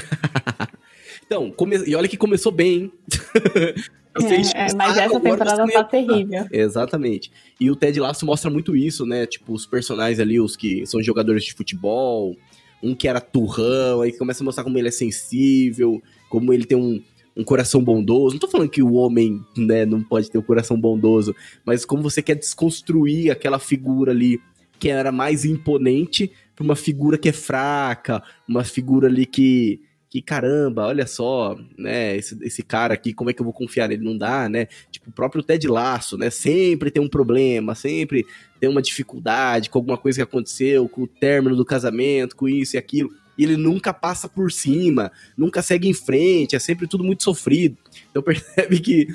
então, come... e olha que começou bem, hein? É, é, mas essa temporada tá terrível. Exatamente. E o Ted Lasso mostra muito isso, né? Tipo, os personagens ali, os que são jogadores de futebol, um que era turrão, aí começa a mostrar como ele é sensível, como ele tem um, um coração bondoso. Não tô falando que o homem, né, não pode ter um coração bondoso, mas como você quer desconstruir aquela figura ali que era mais imponente para uma figura que é fraca, uma figura ali que que caramba, olha só, né, esse, esse cara aqui, como é que eu vou confiar nele? Não dá, né? Tipo, o próprio Ted Laço, né, sempre tem um problema, sempre tem uma dificuldade com alguma coisa que aconteceu, com o término do casamento, com isso e aquilo e ele nunca passa por cima, nunca segue em frente, é sempre tudo muito sofrido. Então percebe que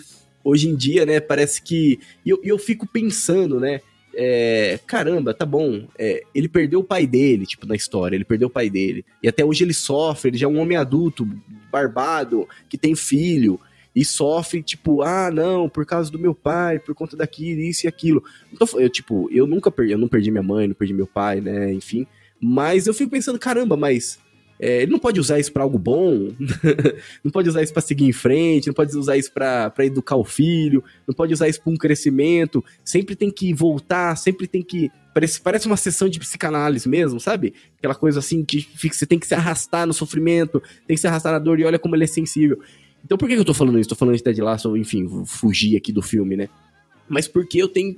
hoje em dia, né, parece que. E eu, eu fico pensando, né? É, caramba, tá bom. É, ele perdeu o pai dele, tipo, na história, ele perdeu o pai dele. E até hoje ele sofre, ele já é um homem adulto, barbado, que tem filho. E sofre, tipo, ah, não, por causa do meu pai, por conta daquilo, isso e aquilo. Então, eu, tipo, eu nunca perdi, eu não perdi minha mãe, não perdi meu pai, né, enfim. Mas eu fico pensando, caramba, mas é, ele não pode usar isso para algo bom, não pode usar isso para seguir em frente, não pode usar isso para educar o filho, não pode usar isso para um crescimento. Sempre tem que voltar, sempre tem que. Parece, parece uma sessão de psicanálise mesmo, sabe? Aquela coisa assim que fica, você tem que se arrastar no sofrimento, tem que se arrastar na dor e olha como ele é sensível. Então por que eu tô falando isso? Tô falando de Ted Lasso, enfim, fugir aqui do filme, né? Mas porque eu tenho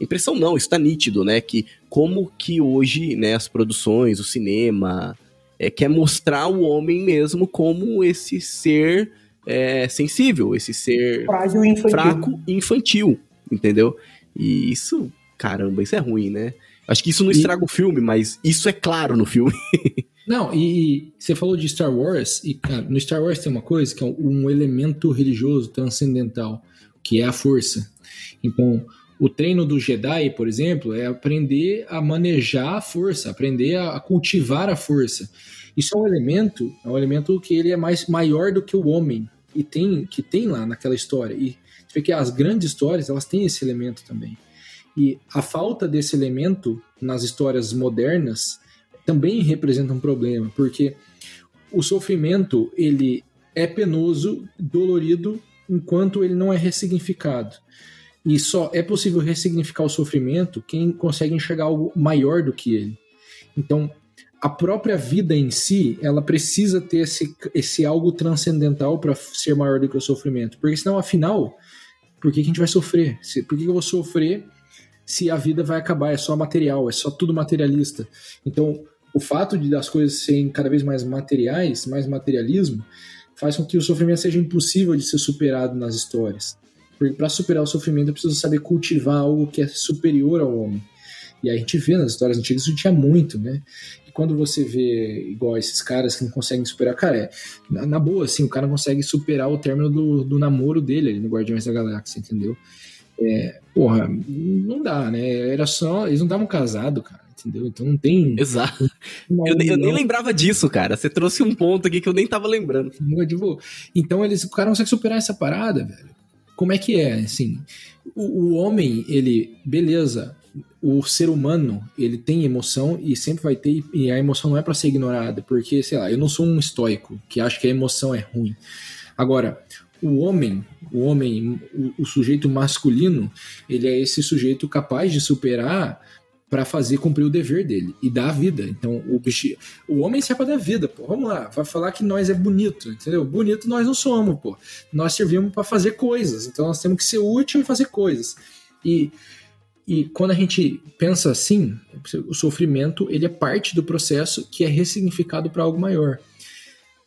impressão não, está nítido, né, que como que hoje, né, as produções, o cinema, é, quer mostrar o homem mesmo como esse ser é, sensível, esse ser infantil. fraco e infantil, entendeu? E isso, caramba, isso é ruim, né? Acho que isso não estraga e... o filme, mas isso é claro no filme. Não, e, você falou de Star Wars, e cara, no Star Wars tem uma coisa que é um elemento religioso transcendental, que é a força. Então, o treino do Jedi, por exemplo, é aprender a manejar a força, aprender a cultivar a força. Isso é um elemento, é um elemento que ele é mais maior do que o homem. e tem que tem lá naquela história. E você vê que as grandes histórias, elas têm esse elemento também. E a falta desse elemento nas histórias modernas também representa um problema, porque o sofrimento, ele é penoso, dolorido, enquanto ele não é ressignificado. E só é possível ressignificar o sofrimento quem consegue enxergar algo maior do que ele. Então, a própria vida em si, ela precisa ter esse, esse algo transcendental para ser maior do que o sofrimento. Porque senão, afinal, por que, que a gente vai sofrer? Por que, que eu vou sofrer se a vida vai acabar? É só material, é só tudo materialista. Então, o fato de das coisas serem cada vez mais materiais, mais materialismo, faz com que o sofrimento seja impossível de ser superado nas histórias. Porque para superar o sofrimento, eu preciso saber cultivar algo que é superior ao homem. E aí a gente vê nas histórias antigas isso tinha muito, né? E quando você vê igual esses caras que não conseguem superar, cara, é, na, na boa, assim, o cara consegue superar o término do, do namoro dele ali no Guardiões da Galáxia, entendeu? É, porra, não dá, né? Era só. Eles não estavam casados, cara, entendeu? Então não tem. Exato. Não, eu, eu, nem lembrava disso, cara. Você trouxe um ponto aqui que eu nem tava lembrando. Então eles, o cara consegue superar essa parada, velho. Como é que é? Assim, o, o homem, ele, beleza, o ser humano, ele tem emoção e sempre vai ter, e a emoção não é para ser ignorada, porque, sei lá, eu não sou um estoico que acha que a emoção é ruim. Agora, o homem, o homem, o, o sujeito masculino, ele é esse sujeito capaz de superar para fazer cumprir o dever dele e dar a vida. Então, o bicho, o homem serve para dar vida, pô. Vamos lá, vai falar que nós é bonito, entendeu? Bonito nós não somos, pô. Nós servimos para fazer coisas. Então, nós temos que ser útil e fazer coisas. E e quando a gente pensa assim, o sofrimento ele é parte do processo que é ressignificado para algo maior.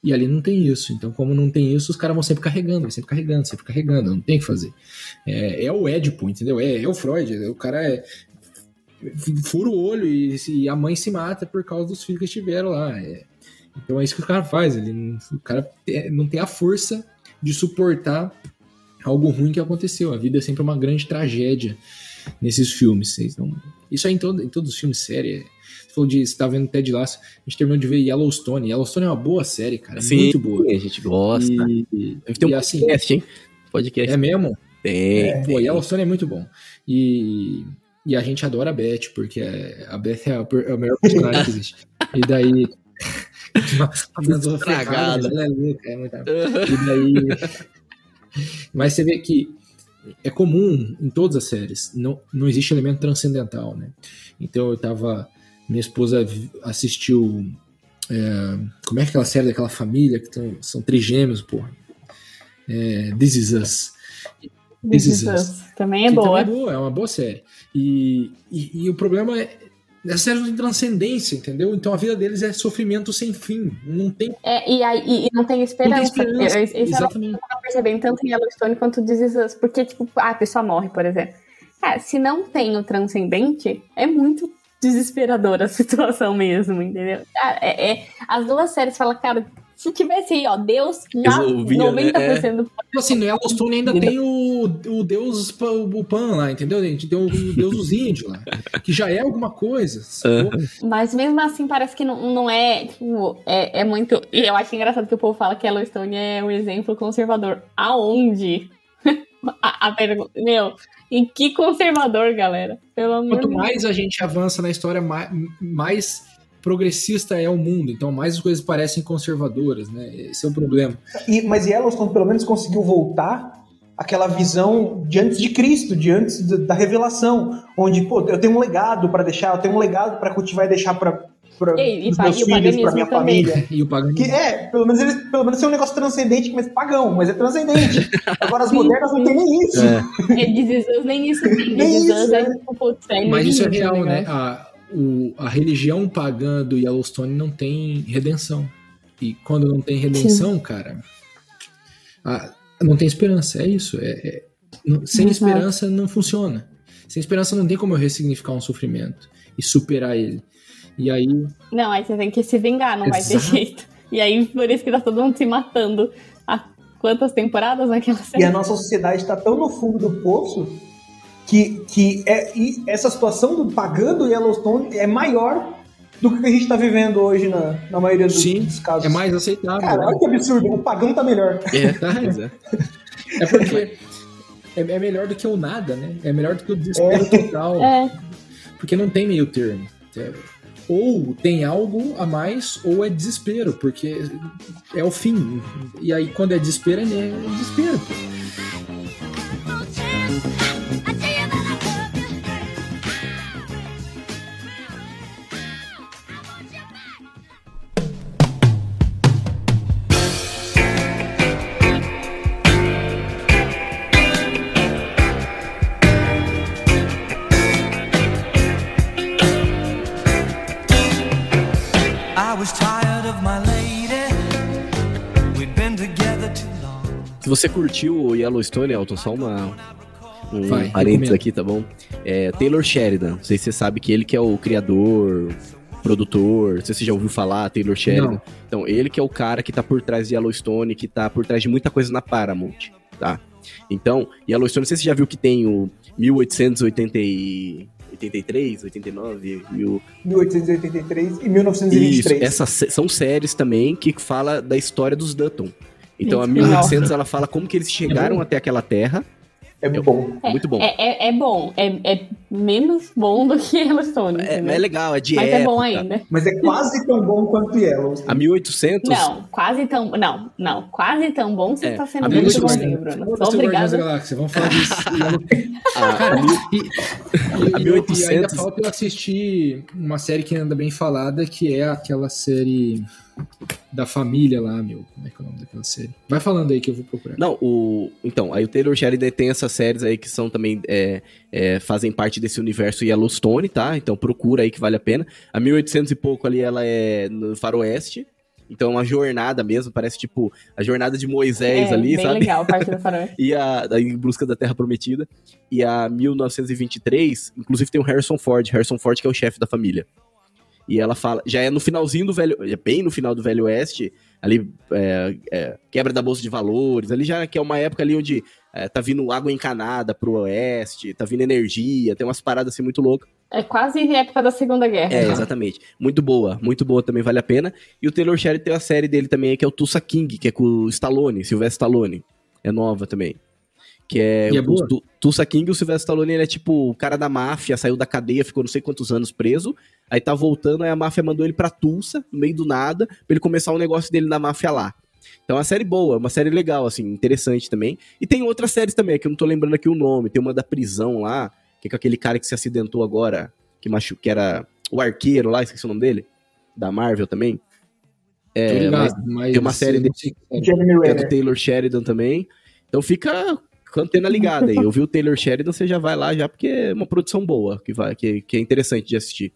E ali não tem isso. Então, como não tem isso, os caras vão sempre carregando, sempre carregando, sempre carregando. Não tem o que fazer. É, é o Édipo, entendeu? É, é, o Freud. O cara é, fura o olho e, e, a mãe se mata por causa dos filhos que estiveram lá. É, então é isso que o cara faz. Ele, o cara não tem a força de suportar algo ruim que aconteceu. A vida é sempre uma grande tragédia nesses filmes. Então, isso é em, todo, em todos os filmes, série. Você falou de. Você tá vendo Ted Lasso, a gente terminou de ver Yellowstone. Yellowstone é uma boa série, cara. Sim, muito boa. A gente gosta. E, Deve ter um assim, podcast, hein? Podcast. É mesmo? Tem. É, pô, Yellowstone é muito bom. E e a gente adora a Beth, porque a Beth é, é o melhor personagem que existe. E daí. Estragada. Ela é louca, é muito... E daí. Mas você vê que é comum em todas as séries, não, não existe elemento transcendental, né? Então eu tava. Minha esposa assistiu. É, como é é aquela série daquela família que tão, são trigêmeos, porra? É, This Is Us. This, This Is Us. Também é boa. Também é boa, é uma boa série. E, e, e o problema é. Essa série não tem transcendência, entendeu? Então a vida deles é sofrimento sem fim. Não tem. É, e, aí, e não tem esperança. Não tem esperança. Isso Exatamente. eu tava percebendo tanto em Yellowstone quanto This Is Us. Porque, tipo, ah, a pessoa morre, por exemplo. Cara, se não tem o transcendente, é muito desesperadora a situação mesmo, entendeu? É, é, as duas séries falam, cara, se tivesse aí, ó, Deus já Resolvia, 90% né? do é. Assim, no Yellowstone ainda tem o, o Deus o Pan lá, entendeu, gente? Tem o Deus dos índios lá, que já é alguma coisa. Mas mesmo assim, parece que não, não é, tipo, é, é muito... E eu acho engraçado que o povo fala que Yellowstone é um exemplo conservador. Aonde? a, a pergunta, meu, em que conservador, galera? Pelo amor Quanto mais a gente avança na história, mais, mais progressista é o mundo, então mais as coisas parecem conservadoras, né? Esse é o problema. E, mas Yellowstone pelo menos conseguiu voltar aquela visão de antes de Cristo, de antes da revelação, onde, pô, eu tenho um legado para deixar, eu tenho um legado para cultivar e deixar para para os meus filhos, para minha também. família. E o paganismo. Que é, pelo menos eles, pelo menos é um negócio transcendente, mas pagão, mas é transcendente. Agora as sim, modernas sim. não tem nem isso. É, é nem isso tem. Nem isso, é, tipo, é, Mas isso é real, né? A, o, a religião pagã do Yellowstone não tem redenção. E quando não tem redenção, Sim. cara, a, não tem esperança. É isso. É, é não, sem esperança não funciona. Sem esperança não tem como eu ressignificar um sofrimento e superar ele. E aí. Não, aí você tem que se vingar, não Exato. vai ter jeito. E aí, por isso que tá todo mundo se matando há quantas temporadas naquela série? E a nossa sociedade está tão no fundo do poço que, que é, essa situação do pagando Yellowstone é maior do que a gente tá vivendo hoje na, na maioria dos, Sim, dos casos. É mais aceitável. Cara, né? olha que absurdo, o pagão tá melhor. É, Tá. é. É porque é, é melhor do que o nada, né? É melhor do que o desespero total. É, Porque não tem meio termo. É, Ou tem algo a mais, ou é desespero, porque é o fim. E aí, quando é desespero, é é desespero. Se você curtiu o Yellowstone, Elton, só uma, um Vai, parênteses recomendo. aqui, tá bom? É, Taylor Sheridan, não sei se você sabe que ele que é o criador, produtor, não sei se você já ouviu falar, Taylor Sheridan. Não. Então, ele que é o cara que tá por trás de Yellowstone, que tá por trás de muita coisa na Paramount, tá? Então, Yellowstone, não sei se você já viu que tem o 1883, 89, mil... 1883 e Isso, 1923. essas sé- são séries também que fala da história dos Dutton. Então, a Isso, 1800 ela fala como que eles chegaram até aquela terra. É bom. É muito bom. é, é, é bom. É, é menos bom do que Yellowstone. É, mas é legal, é de Mas é bom época. ainda. Mas é quase tão bom quanto Yellowstone. A 1800... Não, quase tão. Não, não, quase tão bom você É, tá a sendo muito bonzinho, Bruno. Vamos Sou. Galáxia, vamos falar disso. a- Cara, a e, A e- 1800. e ainda falta eu assistir uma série que anda bem falada, que é aquela série da família lá, meu. Como é que é o nome daquela série? Vai falando aí que eu vou procurar. Não, o... Então, aí o Taylor Sheridan tem essas séries aí que são também... é, é, fazem parte desse universo Yellowstone, tá? Então procura aí que vale a pena. A 1800 e pouco ali, ela é no faroeste. Então é uma jornada mesmo, parece tipo a jornada de Moisés é, ali, bem sabe? legal a parte do faroeste. E a, da- em busca da Terra Prometida. E a 1923, inclusive tem o Harrison Ford, Harrison Ford que é o chefe da família. E ela fala, já é no finalzinho do velho, é bem no final do Velho Oeste, ali é, é, quebra da bolsa de valores, ali já que é uma época ali onde é, tá vindo água encanada pro oeste, tá vindo energia, tem umas paradas assim muito loucas. É quase época da Segunda Guerra. É, exatamente. Muito boa, muito boa também, vale a pena. E o Taylor Sheridan tem a série dele também, que é o Tulsa King, que é com o Stallone, Sylvester Stallone. É nova também. Que é, E é o boa? Tu- Tulsa King, o Sylvester Stallone, ele é tipo o cara da máfia, saiu da cadeia, ficou não sei quantos anos preso, aí tá voltando, aí a máfia mandou ele pra Tulsa, no meio do nada, pra ele começar o negócio dele na máfia lá. Então é uma série boa, uma série legal, assim, interessante também. E tem outras séries também, que eu não tô lembrando aqui o nome. Tem uma da prisão lá, que é com aquele cara que se acidentou agora, que, machu... que era o arqueiro lá, esqueci o nome dele, da Marvel também. É, ligado, mas mas tem uma série série. Jeremy é do. Taylor Sheridan também. Então fica com a antena ligada aí. Ouviu o Taylor Sheridan, você já vai lá já, porque é uma produção boa, que, vai, que, que é interessante de assistir.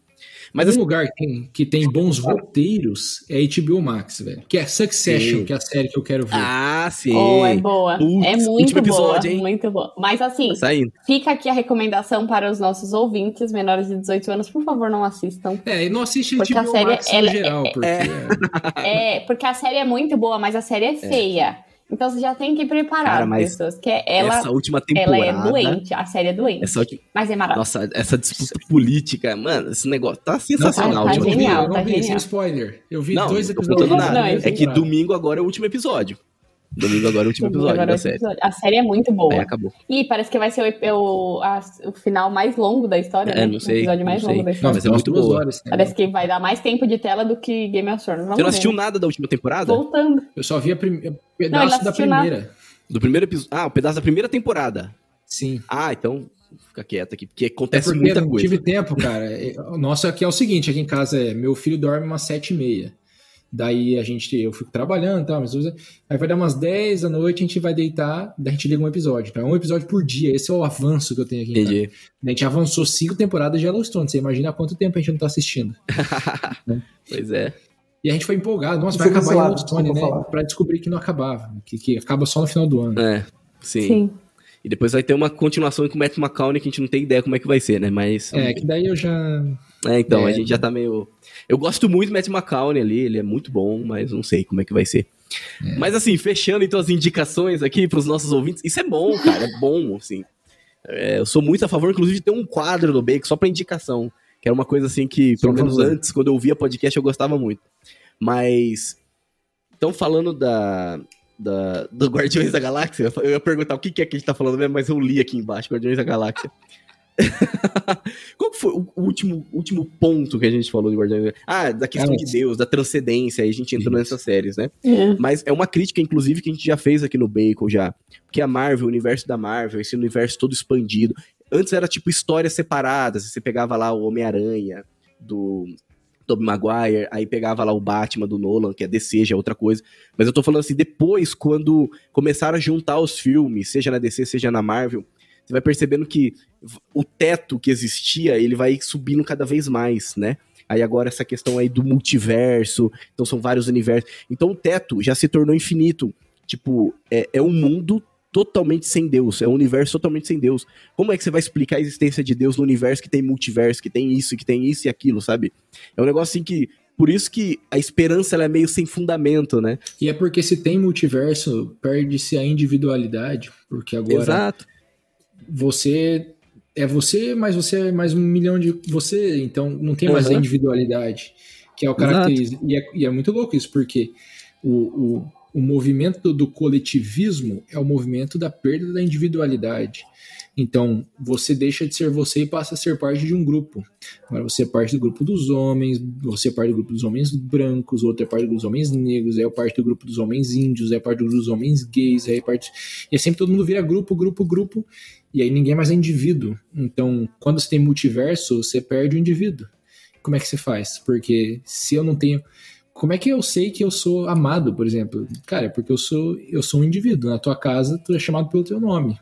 Mas um assim, lugar que tem, que tem bons roteiros é HBO Max, velho. Que é Succession, Sim. que é a série que eu quero ver. ah, sim. Oh, é boa. Putz, é muito boa. episódio, hein? Muito boa. Mas assim, Tá saindo. fica aqui a recomendação para os nossos ouvintes menores de 18 anos, por favor, não assistam. É, e não assiste Porque a HBO série, Max no ela- geral, porque É, porque a série é muito boa, mas a série é feia. Então você já tem que preparar Cara, as mas pessoas, que ela, essa última ela temporada. é doente, a série é doente. Essa última, Mas é maravilhosa. nossa, essa disputa política, mano, esse negócio tá sensacional. tá a última genial, eu não tá vi, sem genial. spoiler. Eu vi Não, dois episódios. Não, é É que domingo agora é o último episódio. Domingo agora é o último episódio da é o série. episódio. A série é muito boa. Aí acabou. E parece que vai ser o, o, a- o final mais longo da história, É, né? não sei, O episódio não mais sei. longo da Não, história. mas é muito duas boa. horas, né? Parece que vai dar mais tempo de tela do que Game of Thrones. Vamos Você não assistiu ver. nada da última temporada? Voltando. Eu só vi a prim... Não, ele pedaço não da assistiu nada. primeira. Do primeiro episódio. Ah, o pedaço da primeira temporada. Sim. Ah, então fica quieto aqui, porque É acontece porque muita não coisa. tive tempo, cara. É, O nosso aqui é o seguinte, aqui em casa é, meu filho dorme umas sete e meia. Daí a gente, eu fico trabalhando e tal, mas aí vai dar umas 10 da noite, a gente vai deitar, daí a gente liga um episódio. Então é um episódio por dia, esse é o avanço que eu tenho aqui em casa. Entendi. A gente avançou cinco temporadas de Yellowstone, você imagina há quanto tempo a gente não tá assistindo. Pois é. E a gente foi empolgado, nossa, Foi vai acabar cancelado, Yellowstone, né? falar. Pra descobrir que não acabava, que, que acaba só no final do ano. É, sim. Sim. E depois vai ter uma continuação com o Matt McConaughey que a gente não tem ideia como é que vai ser, né? Mas. É, que daí eu já. É, então, a É. gente já tá meio. Eu gosto muito do Matt McConaughey ali, ele é muito bom, mas não sei como é que vai ser. Mas assim, fechando então as indicações aqui pros nossos ouvintes, isso é bom, cara, é bom, assim. É, eu sou muito a favor, inclusive, de ter um quadro no Bake só pra indicação. Que era uma coisa assim que, pelo Sim, menos antes, quando eu ouvia podcast, eu gostava muito. Mas. Então, falando da. Da, do Guardiões da Galáxia, eu ia perguntar o que que é que a gente tá falando mesmo, mas eu li aqui embaixo, Guardiões da Galáxia. Qual que foi o último, último ponto que a gente falou de Guardiões Ah, da questão Cara, de Deus, da transcendência, aí a gente entrou nessas séries, né? É. Mas é uma crítica, inclusive, que a gente já fez aqui no Bacon já. Porque a Marvel, o universo da Marvel, esse universo todo expandido. Antes era tipo histórias separadas. Você pegava lá o Homem-Aranha do Tobey Maguire, aí pegava lá o Batman do Nolan, que é DC, já é outra coisa. Mas eu tô falando assim, depois, quando começaram a juntar os filmes, seja na DC, seja na Marvel, você vai percebendo que o teto que existia, ele vai subindo cada vez mais, né? Aí agora essa questão aí do multiverso, então são vários universos. Então o teto já se tornou infinito. Tipo, é, é um mundo totalmente sem Deus, é um universo totalmente sem Deus. Como é que você vai explicar a existência de Deus no universo que tem multiverso, que tem isso, que tem isso e aquilo, sabe? É um negócio assim que. Por isso que a esperança ela é meio sem fundamento, né? E é porque se tem multiverso, perde-se a individualidade. Porque agora Exato. Você é você, mas você é mais um milhão de você, então não tem mais a Aham. individualidade, que é o característico. E é, e é muito louco isso, porque o, o, o movimento do coletivismo é o movimento da perda da individualidade. Então, você deixa de ser você e passa a ser parte de um grupo. Agora você é parte do grupo dos homens, você é parte do grupo dos homens brancos, outro é parte dos homens negros, aí é parte do grupo dos homens índios, aí é parte do grupo dos homens gays, aí é parte. E é sempre todo mundo vira grupo, grupo, grupo, e aí ninguém mais é indivíduo. Então, quando você tem multiverso, você perde o indivíduo. Como é que você faz? Porque se eu não tenho. Como é que eu sei que eu sou amado, por exemplo? Cara, é porque eu sou, eu sou um indivíduo. Na tua casa, tu é chamado pelo teu nome.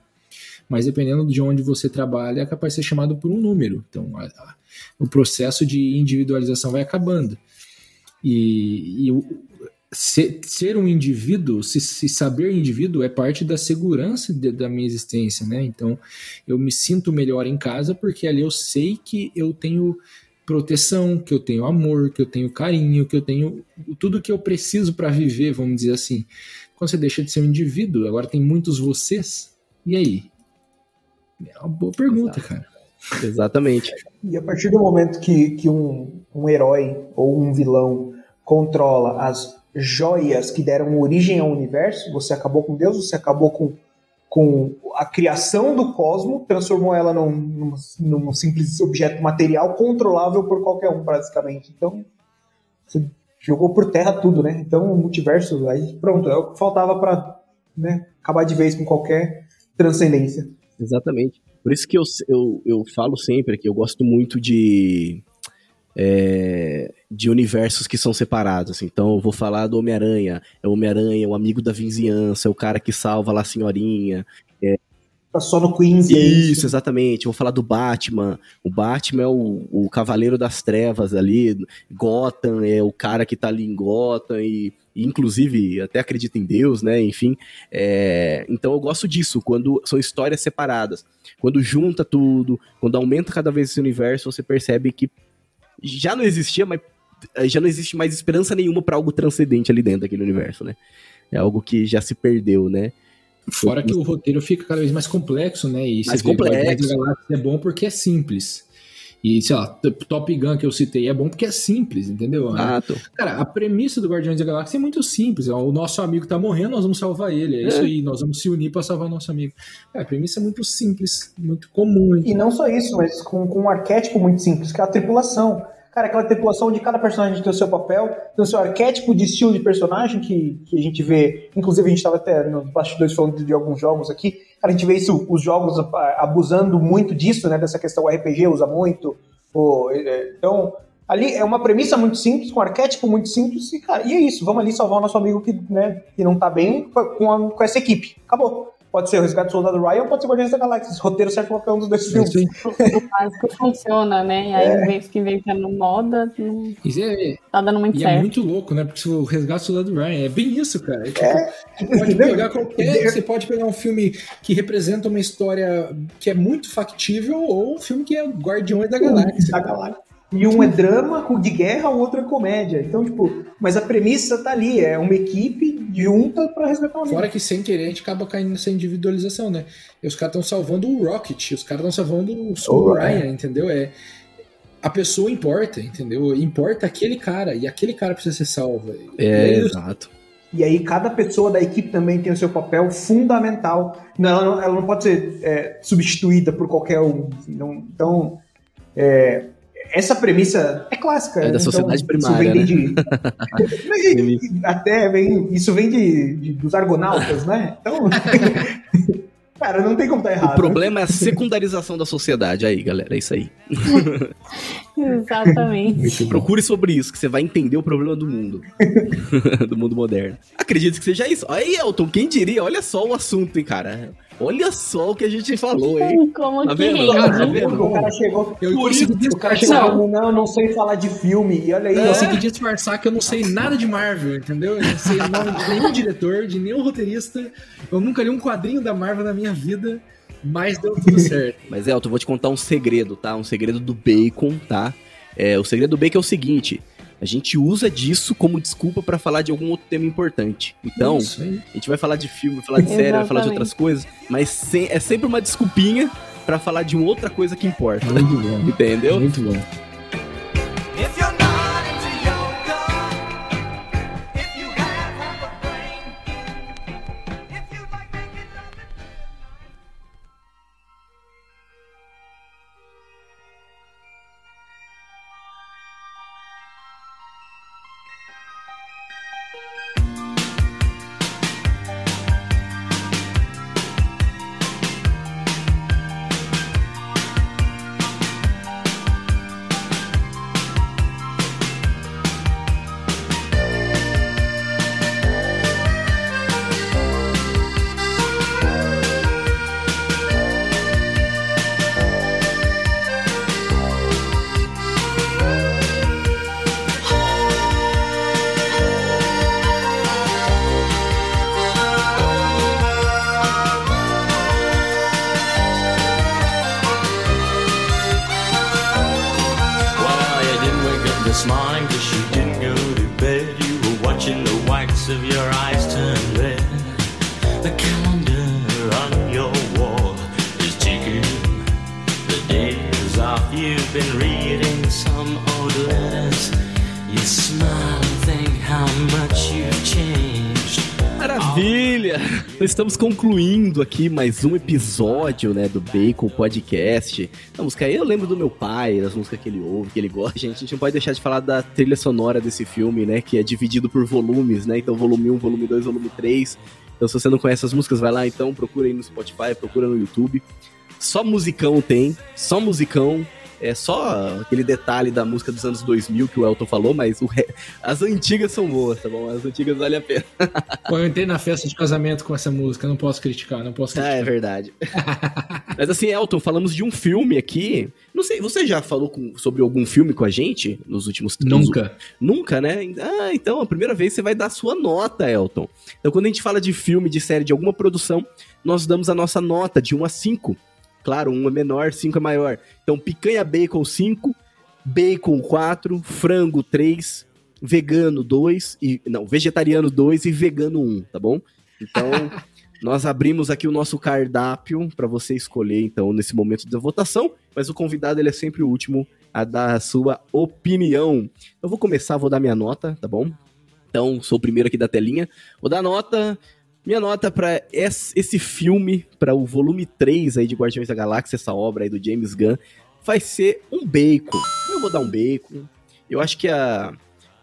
Mas dependendo de onde você trabalha, é capaz de ser chamado por um número. Então, a- a- o processo de individualização vai acabando. E, e ser, ser um indivíduo, se, se saber indivíduo, é parte da segurança de- da minha existência, né? Então, eu me sinto melhor em casa porque ali eu sei que eu tenho proteção, que eu tenho amor, que eu tenho carinho, que eu tenho tudo que eu preciso para viver, vamos dizer assim. Quando você deixa de ser um indivíduo, agora tem muitos vocês, e aí? É uma boa pergunta, cara. Exatamente. E a partir do momento que, que um, um herói ou um vilão controla as joias que deram origem ao universo, você acabou com Deus, você acabou com, com a criação do cosmo, transformou ela num, num, num simples objeto material controlável por qualquer um, basicamente. Então, você jogou por terra tudo, né? Então, o multiverso, aí pronto, é o que faltava para né, acabar de vez com qualquer transcendência. Exatamente. Por isso que eu, eu, eu falo sempre que eu gosto muito de. É, de universos que são separados. assim. Então, eu vou falar do Homem-Aranha. É o Homem-Aranha, o amigo da vizinhança, é o cara que salva lá a senhorinha. Tá só no Queens é Isso, exatamente. Eu vou falar do Batman. O Batman é o, o Cavaleiro das Trevas ali. Gotham é o cara que tá ali em Gotham e, e, inclusive, até acredita em Deus, né? Enfim. é, Então eu gosto disso, quando são histórias separadas. Quando junta tudo, quando aumenta cada vez esse universo, você percebe que já não existia, mas já não existe mais esperança nenhuma pra algo transcendente ali dentro daquele universo, né? É algo que já se perdeu, né? Fora que o roteiro fica cada vez mais complexo, né? E Mais vê, complexo. É bom porque é simples. E, sei lá, Top Gun que eu citei é bom porque é simples, entendeu? Ah, tô. Cara, a premissa do Guardiões da Galáxia é muito simples. ó, O nosso amigo tá morrendo, nós vamos salvar ele. É, isso É. aí, nós vamos se unir pra salvar nosso amigo. Cara, a premissa é muito simples, muito comum. E não só isso, mas com, com um arquétipo muito simples, que é a tripulação. Cara, aquela tripulação onde cada personagem tem o seu papel, tem o seu arquétipo de estilo de personagem que, que a gente vê. Inclusive, a gente estava até nos bastidores falando de, de alguns jogos aqui. Cara, a gente vê isso, os jogos abusando muito disso, né? Dessa questão, o RPG usa muito. o- é, então, ali é uma premissa muito simples, com um arquétipo muito simples, e, cara, e é isso. Vamos ali salvar o nosso amigo que, né, que não tá bem com, a- com essa equipe. Acabou. Pode ser o Resgate do Soldado Ryan ou pode ser o Guardiões da Galáxia. Esse roteiro serve qualquer um dos dois É filmes. aí. O básico funciona, né? E aí, vez que inventando moda, não Isso é- tá dando muito e é certo. muito louco, né? Porque se o resgate do soldado Ryan é bem isso, cara. É, tipo, É, Você pode pegar qualquer. Você pode pegar um filme que representa uma história que é muito factível ou um filme que é Guardiões da Galáxia. da galáxia. E um é drama de guerra, o outro é comédia. Então, tipo, mas a premissa tá ali, é uma equipe junta pra resgatar um amigo. Fora que sem querer a gente acaba caindo nessa individualização, né? E os caras estão salvando o Rocket, os caras estão salvando o Soul Oh, Ryan, entendeu? É, a pessoa importa, entendeu? Importa aquele cara, e aquele cara precisa ser salvo. E É, isso. exato. E aí cada pessoa da equipe também tem o seu papel fundamental. Não, ela, não, ela não pode ser é, substituída por qualquer um. Não- então, é, essa premissa é clássica. É da então, sociedade isso primária, vem né? de- Mas e- e até vem, isso vem de, de- dos argonautas, né? Então, cara, não tem como estar errado. O problema é a secundarização da sociedade. Aí, galera, é isso aí. Exatamente. Procure sobre isso, que você vai entender o problema do mundo. do mundo moderno. Acredito que seja isso. Aí, Elton, quem diria? Olha só o assunto, hein, cara. Olha só o que a gente falou, hein? Como Tá que vendo? rende? Tá vendo? O cara chegou. Eu Por consegui O cara chegou não, eu não sei falar de filme. E olha aí, eu ó. consegui disfarçar que eu não sei nada de Marvel, entendeu? Eu não sei o nome de nenhum diretor, de nenhum roteirista. Eu nunca li um quadrinho da Marvel na minha vida, mas deu tudo certo. Mas, Elton, eu vou te contar um segredo, tá? Um segredo do bacon, tá? É, o segredo do bacon é o seguinte: a gente usa disso como desculpa pra falar de algum outro tema importante. Então, Isso a gente vai falar de filme, vai falar de série, vai falar de outras coisas, mas sem- é sempre uma desculpinha pra falar de uma outra coisa que importa. Muito bom. Entendeu? Muito bom. Estamos concluindo aqui mais um episódio, né, do Bacon Podcast. A música aí eu lembro do meu pai, das músicas que ele ouve, que ele gosta. Gente, a gente não pode deixar de falar da trilha sonora desse filme, né, que é dividido por volumes, né? Então, volume 1, volume 2, volume 3. Então, se você não conhece as músicas, vai lá então, procura aí no Spotify, procura no YouTube. Só musicão tem, só musicão. É só aquele detalhe da música dos anos 2000 que o Elton falou, mas re- as antigas são boas, tá bom? As antigas valem a pena. Pô, eu entrei na festa de casamento com essa música, não posso criticar, não posso Ah, criticar. é verdade. Mas assim, Elton, falamos de um filme aqui. Não sei, você já falou com- sobre algum filme com a gente nos últimos Nunca. Nunca, né? Ah, então, a primeira vez você vai dar a sua nota, Elton. Então, quando a gente fala de filme, de série, de alguma produção, nós damos a nossa nota de 1 a 5. Claro, 1 é menor, 5 é maior. Então, picanha bacon 5, bacon 4, frango 3, vegano 2, e, não, vegetariano 2 e vegano 1, tá bom? Então, nós abrimos aqui o nosso cardápio para você escolher, então, nesse momento da votação, mas o convidado ele é sempre o último a dar a sua opinião. Eu vou começar, vou dar minha nota, tá bom? Então, sou o primeiro aqui da telinha. Vou dar nota. Minha nota para esse filme, para o volume 3 aí de Guardiões da Galáxia, essa obra aí do James Gunn, vai ser um bacon. Eu vou dar um bacon. Eu acho que a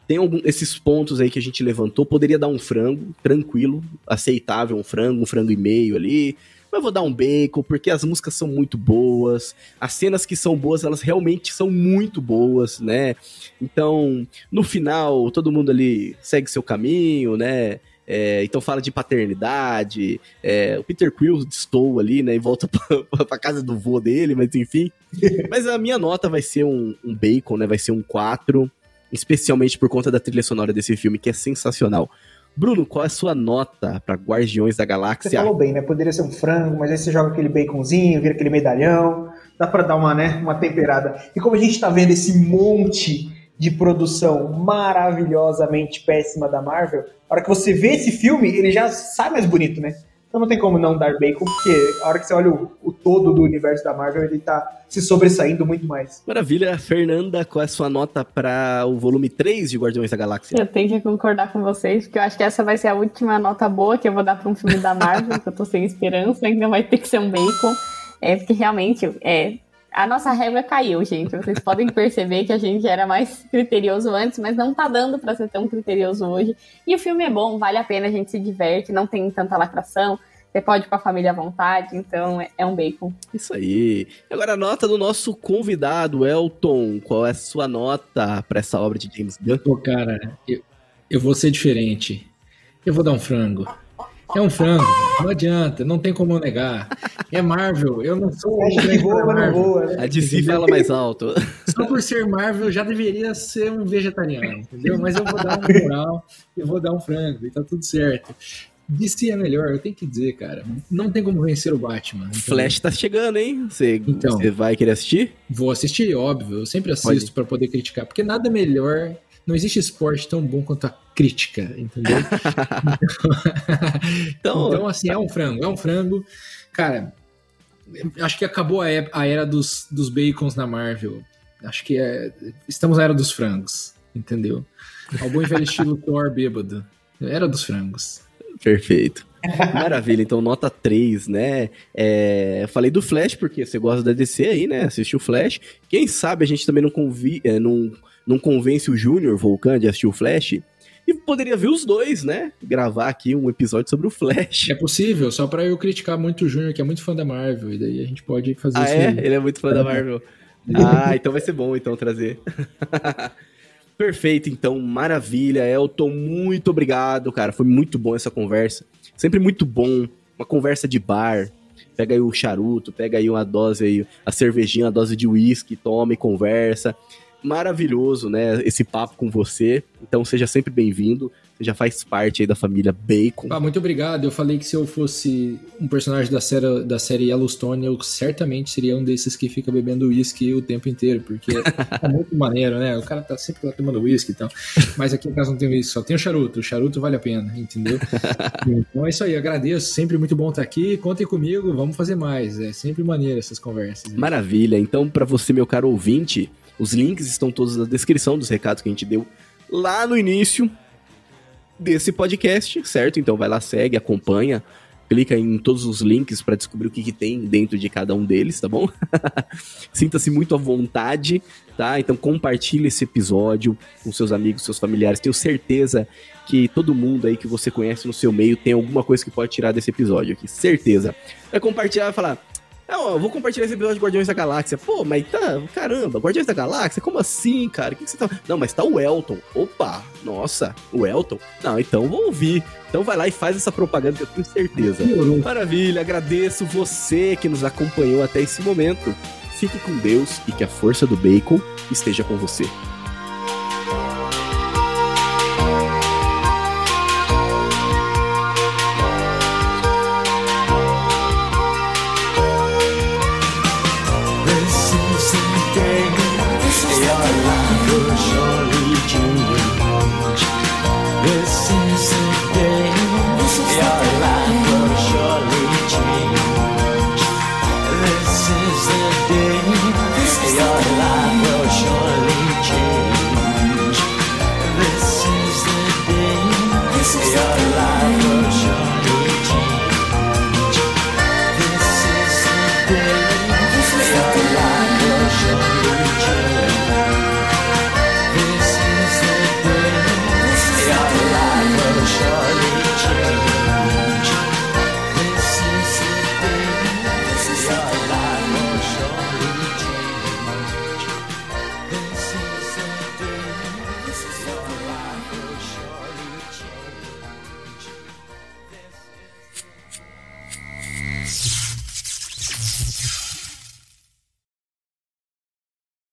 tem algum, esses pontos aí que a gente levantou, poderia dar um frango, tranquilo, aceitável, um frango, um frango e meio ali. Mas eu vou dar um bacon, porque as músicas são muito boas, as cenas que são boas, elas realmente são muito boas, né? Então, no final, todo mundo ali segue seu caminho, né? É, então fala de paternidade. é, o Peter Quill destoa ali, né? E volta pra, pra casa do vô dele, mas enfim. mas a minha nota vai ser um, um bacon, né? Vai ser um 4. Especialmente por conta da trilha sonora desse filme, que é sensacional. Bruno, qual é a sua nota pra Guardiões da Você Galáxia? falou bem, né? Poderia ser um frango, mas aí você joga aquele baconzinho, vira aquele medalhão. Dá pra dar uma, né, uma temperada. E como a gente tá vendo esse monte de produção maravilhosamente péssima da Marvel, a hora que você vê esse filme, ele já sai mais bonito, né? Então não tem como não dar bacon, porque a hora que você olha o, o todo do universo da Marvel, ele tá se sobressaindo muito mais. Maravilha. Fernanda, qual é a sua nota para o volume 3 de Guardiões da Galáxia? Eu tenho que concordar com vocês, porque eu acho que essa vai ser a última nota boa que eu vou dar pra um filme da Marvel, que eu tô sem esperança, ainda vai ter que ser um bacon. É, porque realmente, é, a nossa régua caiu, gente. Vocês podem perceber que a gente era mais criterioso antes, mas não tá dando pra ser tão criterioso hoje. E o filme é bom, vale a pena, a gente se diverte, não tem tanta lacração. Você pode ir com a família à vontade, então é- é um bacon. Isso aí. E Agora a nota do nosso convidado, Elton. Qual é a sua nota para essa obra de James Gunn? Pô, cara, eu, eu vou ser diferente. Eu vou dar um frango. É um frango, não adianta, não tem como negar. É Marvel, eu não sou Acha que voa, não voa, né? A DC fala mais alto. Só por ser Marvel, já deveria ser um vegetariano, entendeu? Mas eu vou dar uma moral, eu vou dar um frango, e tá tudo certo. DC é melhor, eu tenho que dizer, cara. Não tem como vencer o Batman. entendeu? Flash tá chegando, hein? Você Então. você vai querer assistir? Vou assistir, óbvio. Eu sempre assisto pra poder criticar, porque nada melhor. Não existe esporte tão bom quanto a crítica, entendeu? Então, Então, assim, é um frango, é um frango. Cara, acho que acabou a era dos, dos bacons na Marvel. Acho que é, estamos na era dos frangos, entendeu? Ao bom e velho estilo Thor bêbado. Era dos frangos. Perfeito. Maravilha, então nota 3, né? É, eu falei do Flash, porque você gosta da DC aí, né? Assistiu o Flash. Quem sabe a gente também não, convi é, não, não convence o Júnior Volcan de assistir o Flash. E poderia ver os dois, né? Gravar aqui um episódio sobre o Flash. É possível, só pra eu criticar muito o Júnior, que é muito fã da Marvel, e daí a gente pode fazer Ah, isso. é? aí. Ele é muito fã da Marvel. Ah, então vai ser bom então trazer. Perfeito, então, maravilha. Elton, muito obrigado, cara. Foi muito bom essa conversa. Sempre muito bom. Uma conversa de bar. Pega aí o charuto, pega aí uma dose aí, a cervejinha, a dose de uísque, toma e conversa. Maravilhoso, né? Esse papo com você. Então seja sempre bem-vindo. Você já faz parte aí da família Bacon. Ah, muito obrigado. Eu falei que se eu fosse um personagem da série, da série Yellowstone, eu certamente seria um desses que fica bebendo uísque o tempo inteiro, porque é muito maneiro, né? O cara tá sempre lá tomando uísque e tal. Mas aqui em casa não tem uísque, só tem o charuto. O charuto vale a pena, entendeu? então é isso aí, agradeço. Sempre muito bom estar aqui. Contem comigo, vamos fazer mais. É sempre maneiro essas conversas. né? Maravilha. Então, para você, meu caro ouvinte, os links estão todos na descrição dos recados que a gente deu lá no início desse podcast, certo? Então vai lá, segue, acompanha, clica em todos os links para descobrir o que, que tem dentro de cada um deles, tá bom? Sinta-se muito à vontade, tá? Então compartilhe esse episódio com seus amigos, seus familiares. Tenho certeza que todo mundo aí que você conhece no seu meio tem alguma coisa que pode tirar desse episódio aqui, certeza. Vai compartilhar e falar, não, eu vou compartilhar esse episódio de Guardiões da Galáxia. Pô, mas tá, caramba, Guardiões da Galáxia? Como assim, cara? O que, que você tá. Não, mas tá o Elton. Opa, nossa, o Elton? Não, então vou ouvir. Então vai lá e faz essa propaganda que eu tenho certeza. Maravilha, agradeço você que nos acompanhou até esse momento. Fique com Deus e que a força do bacon esteja com você.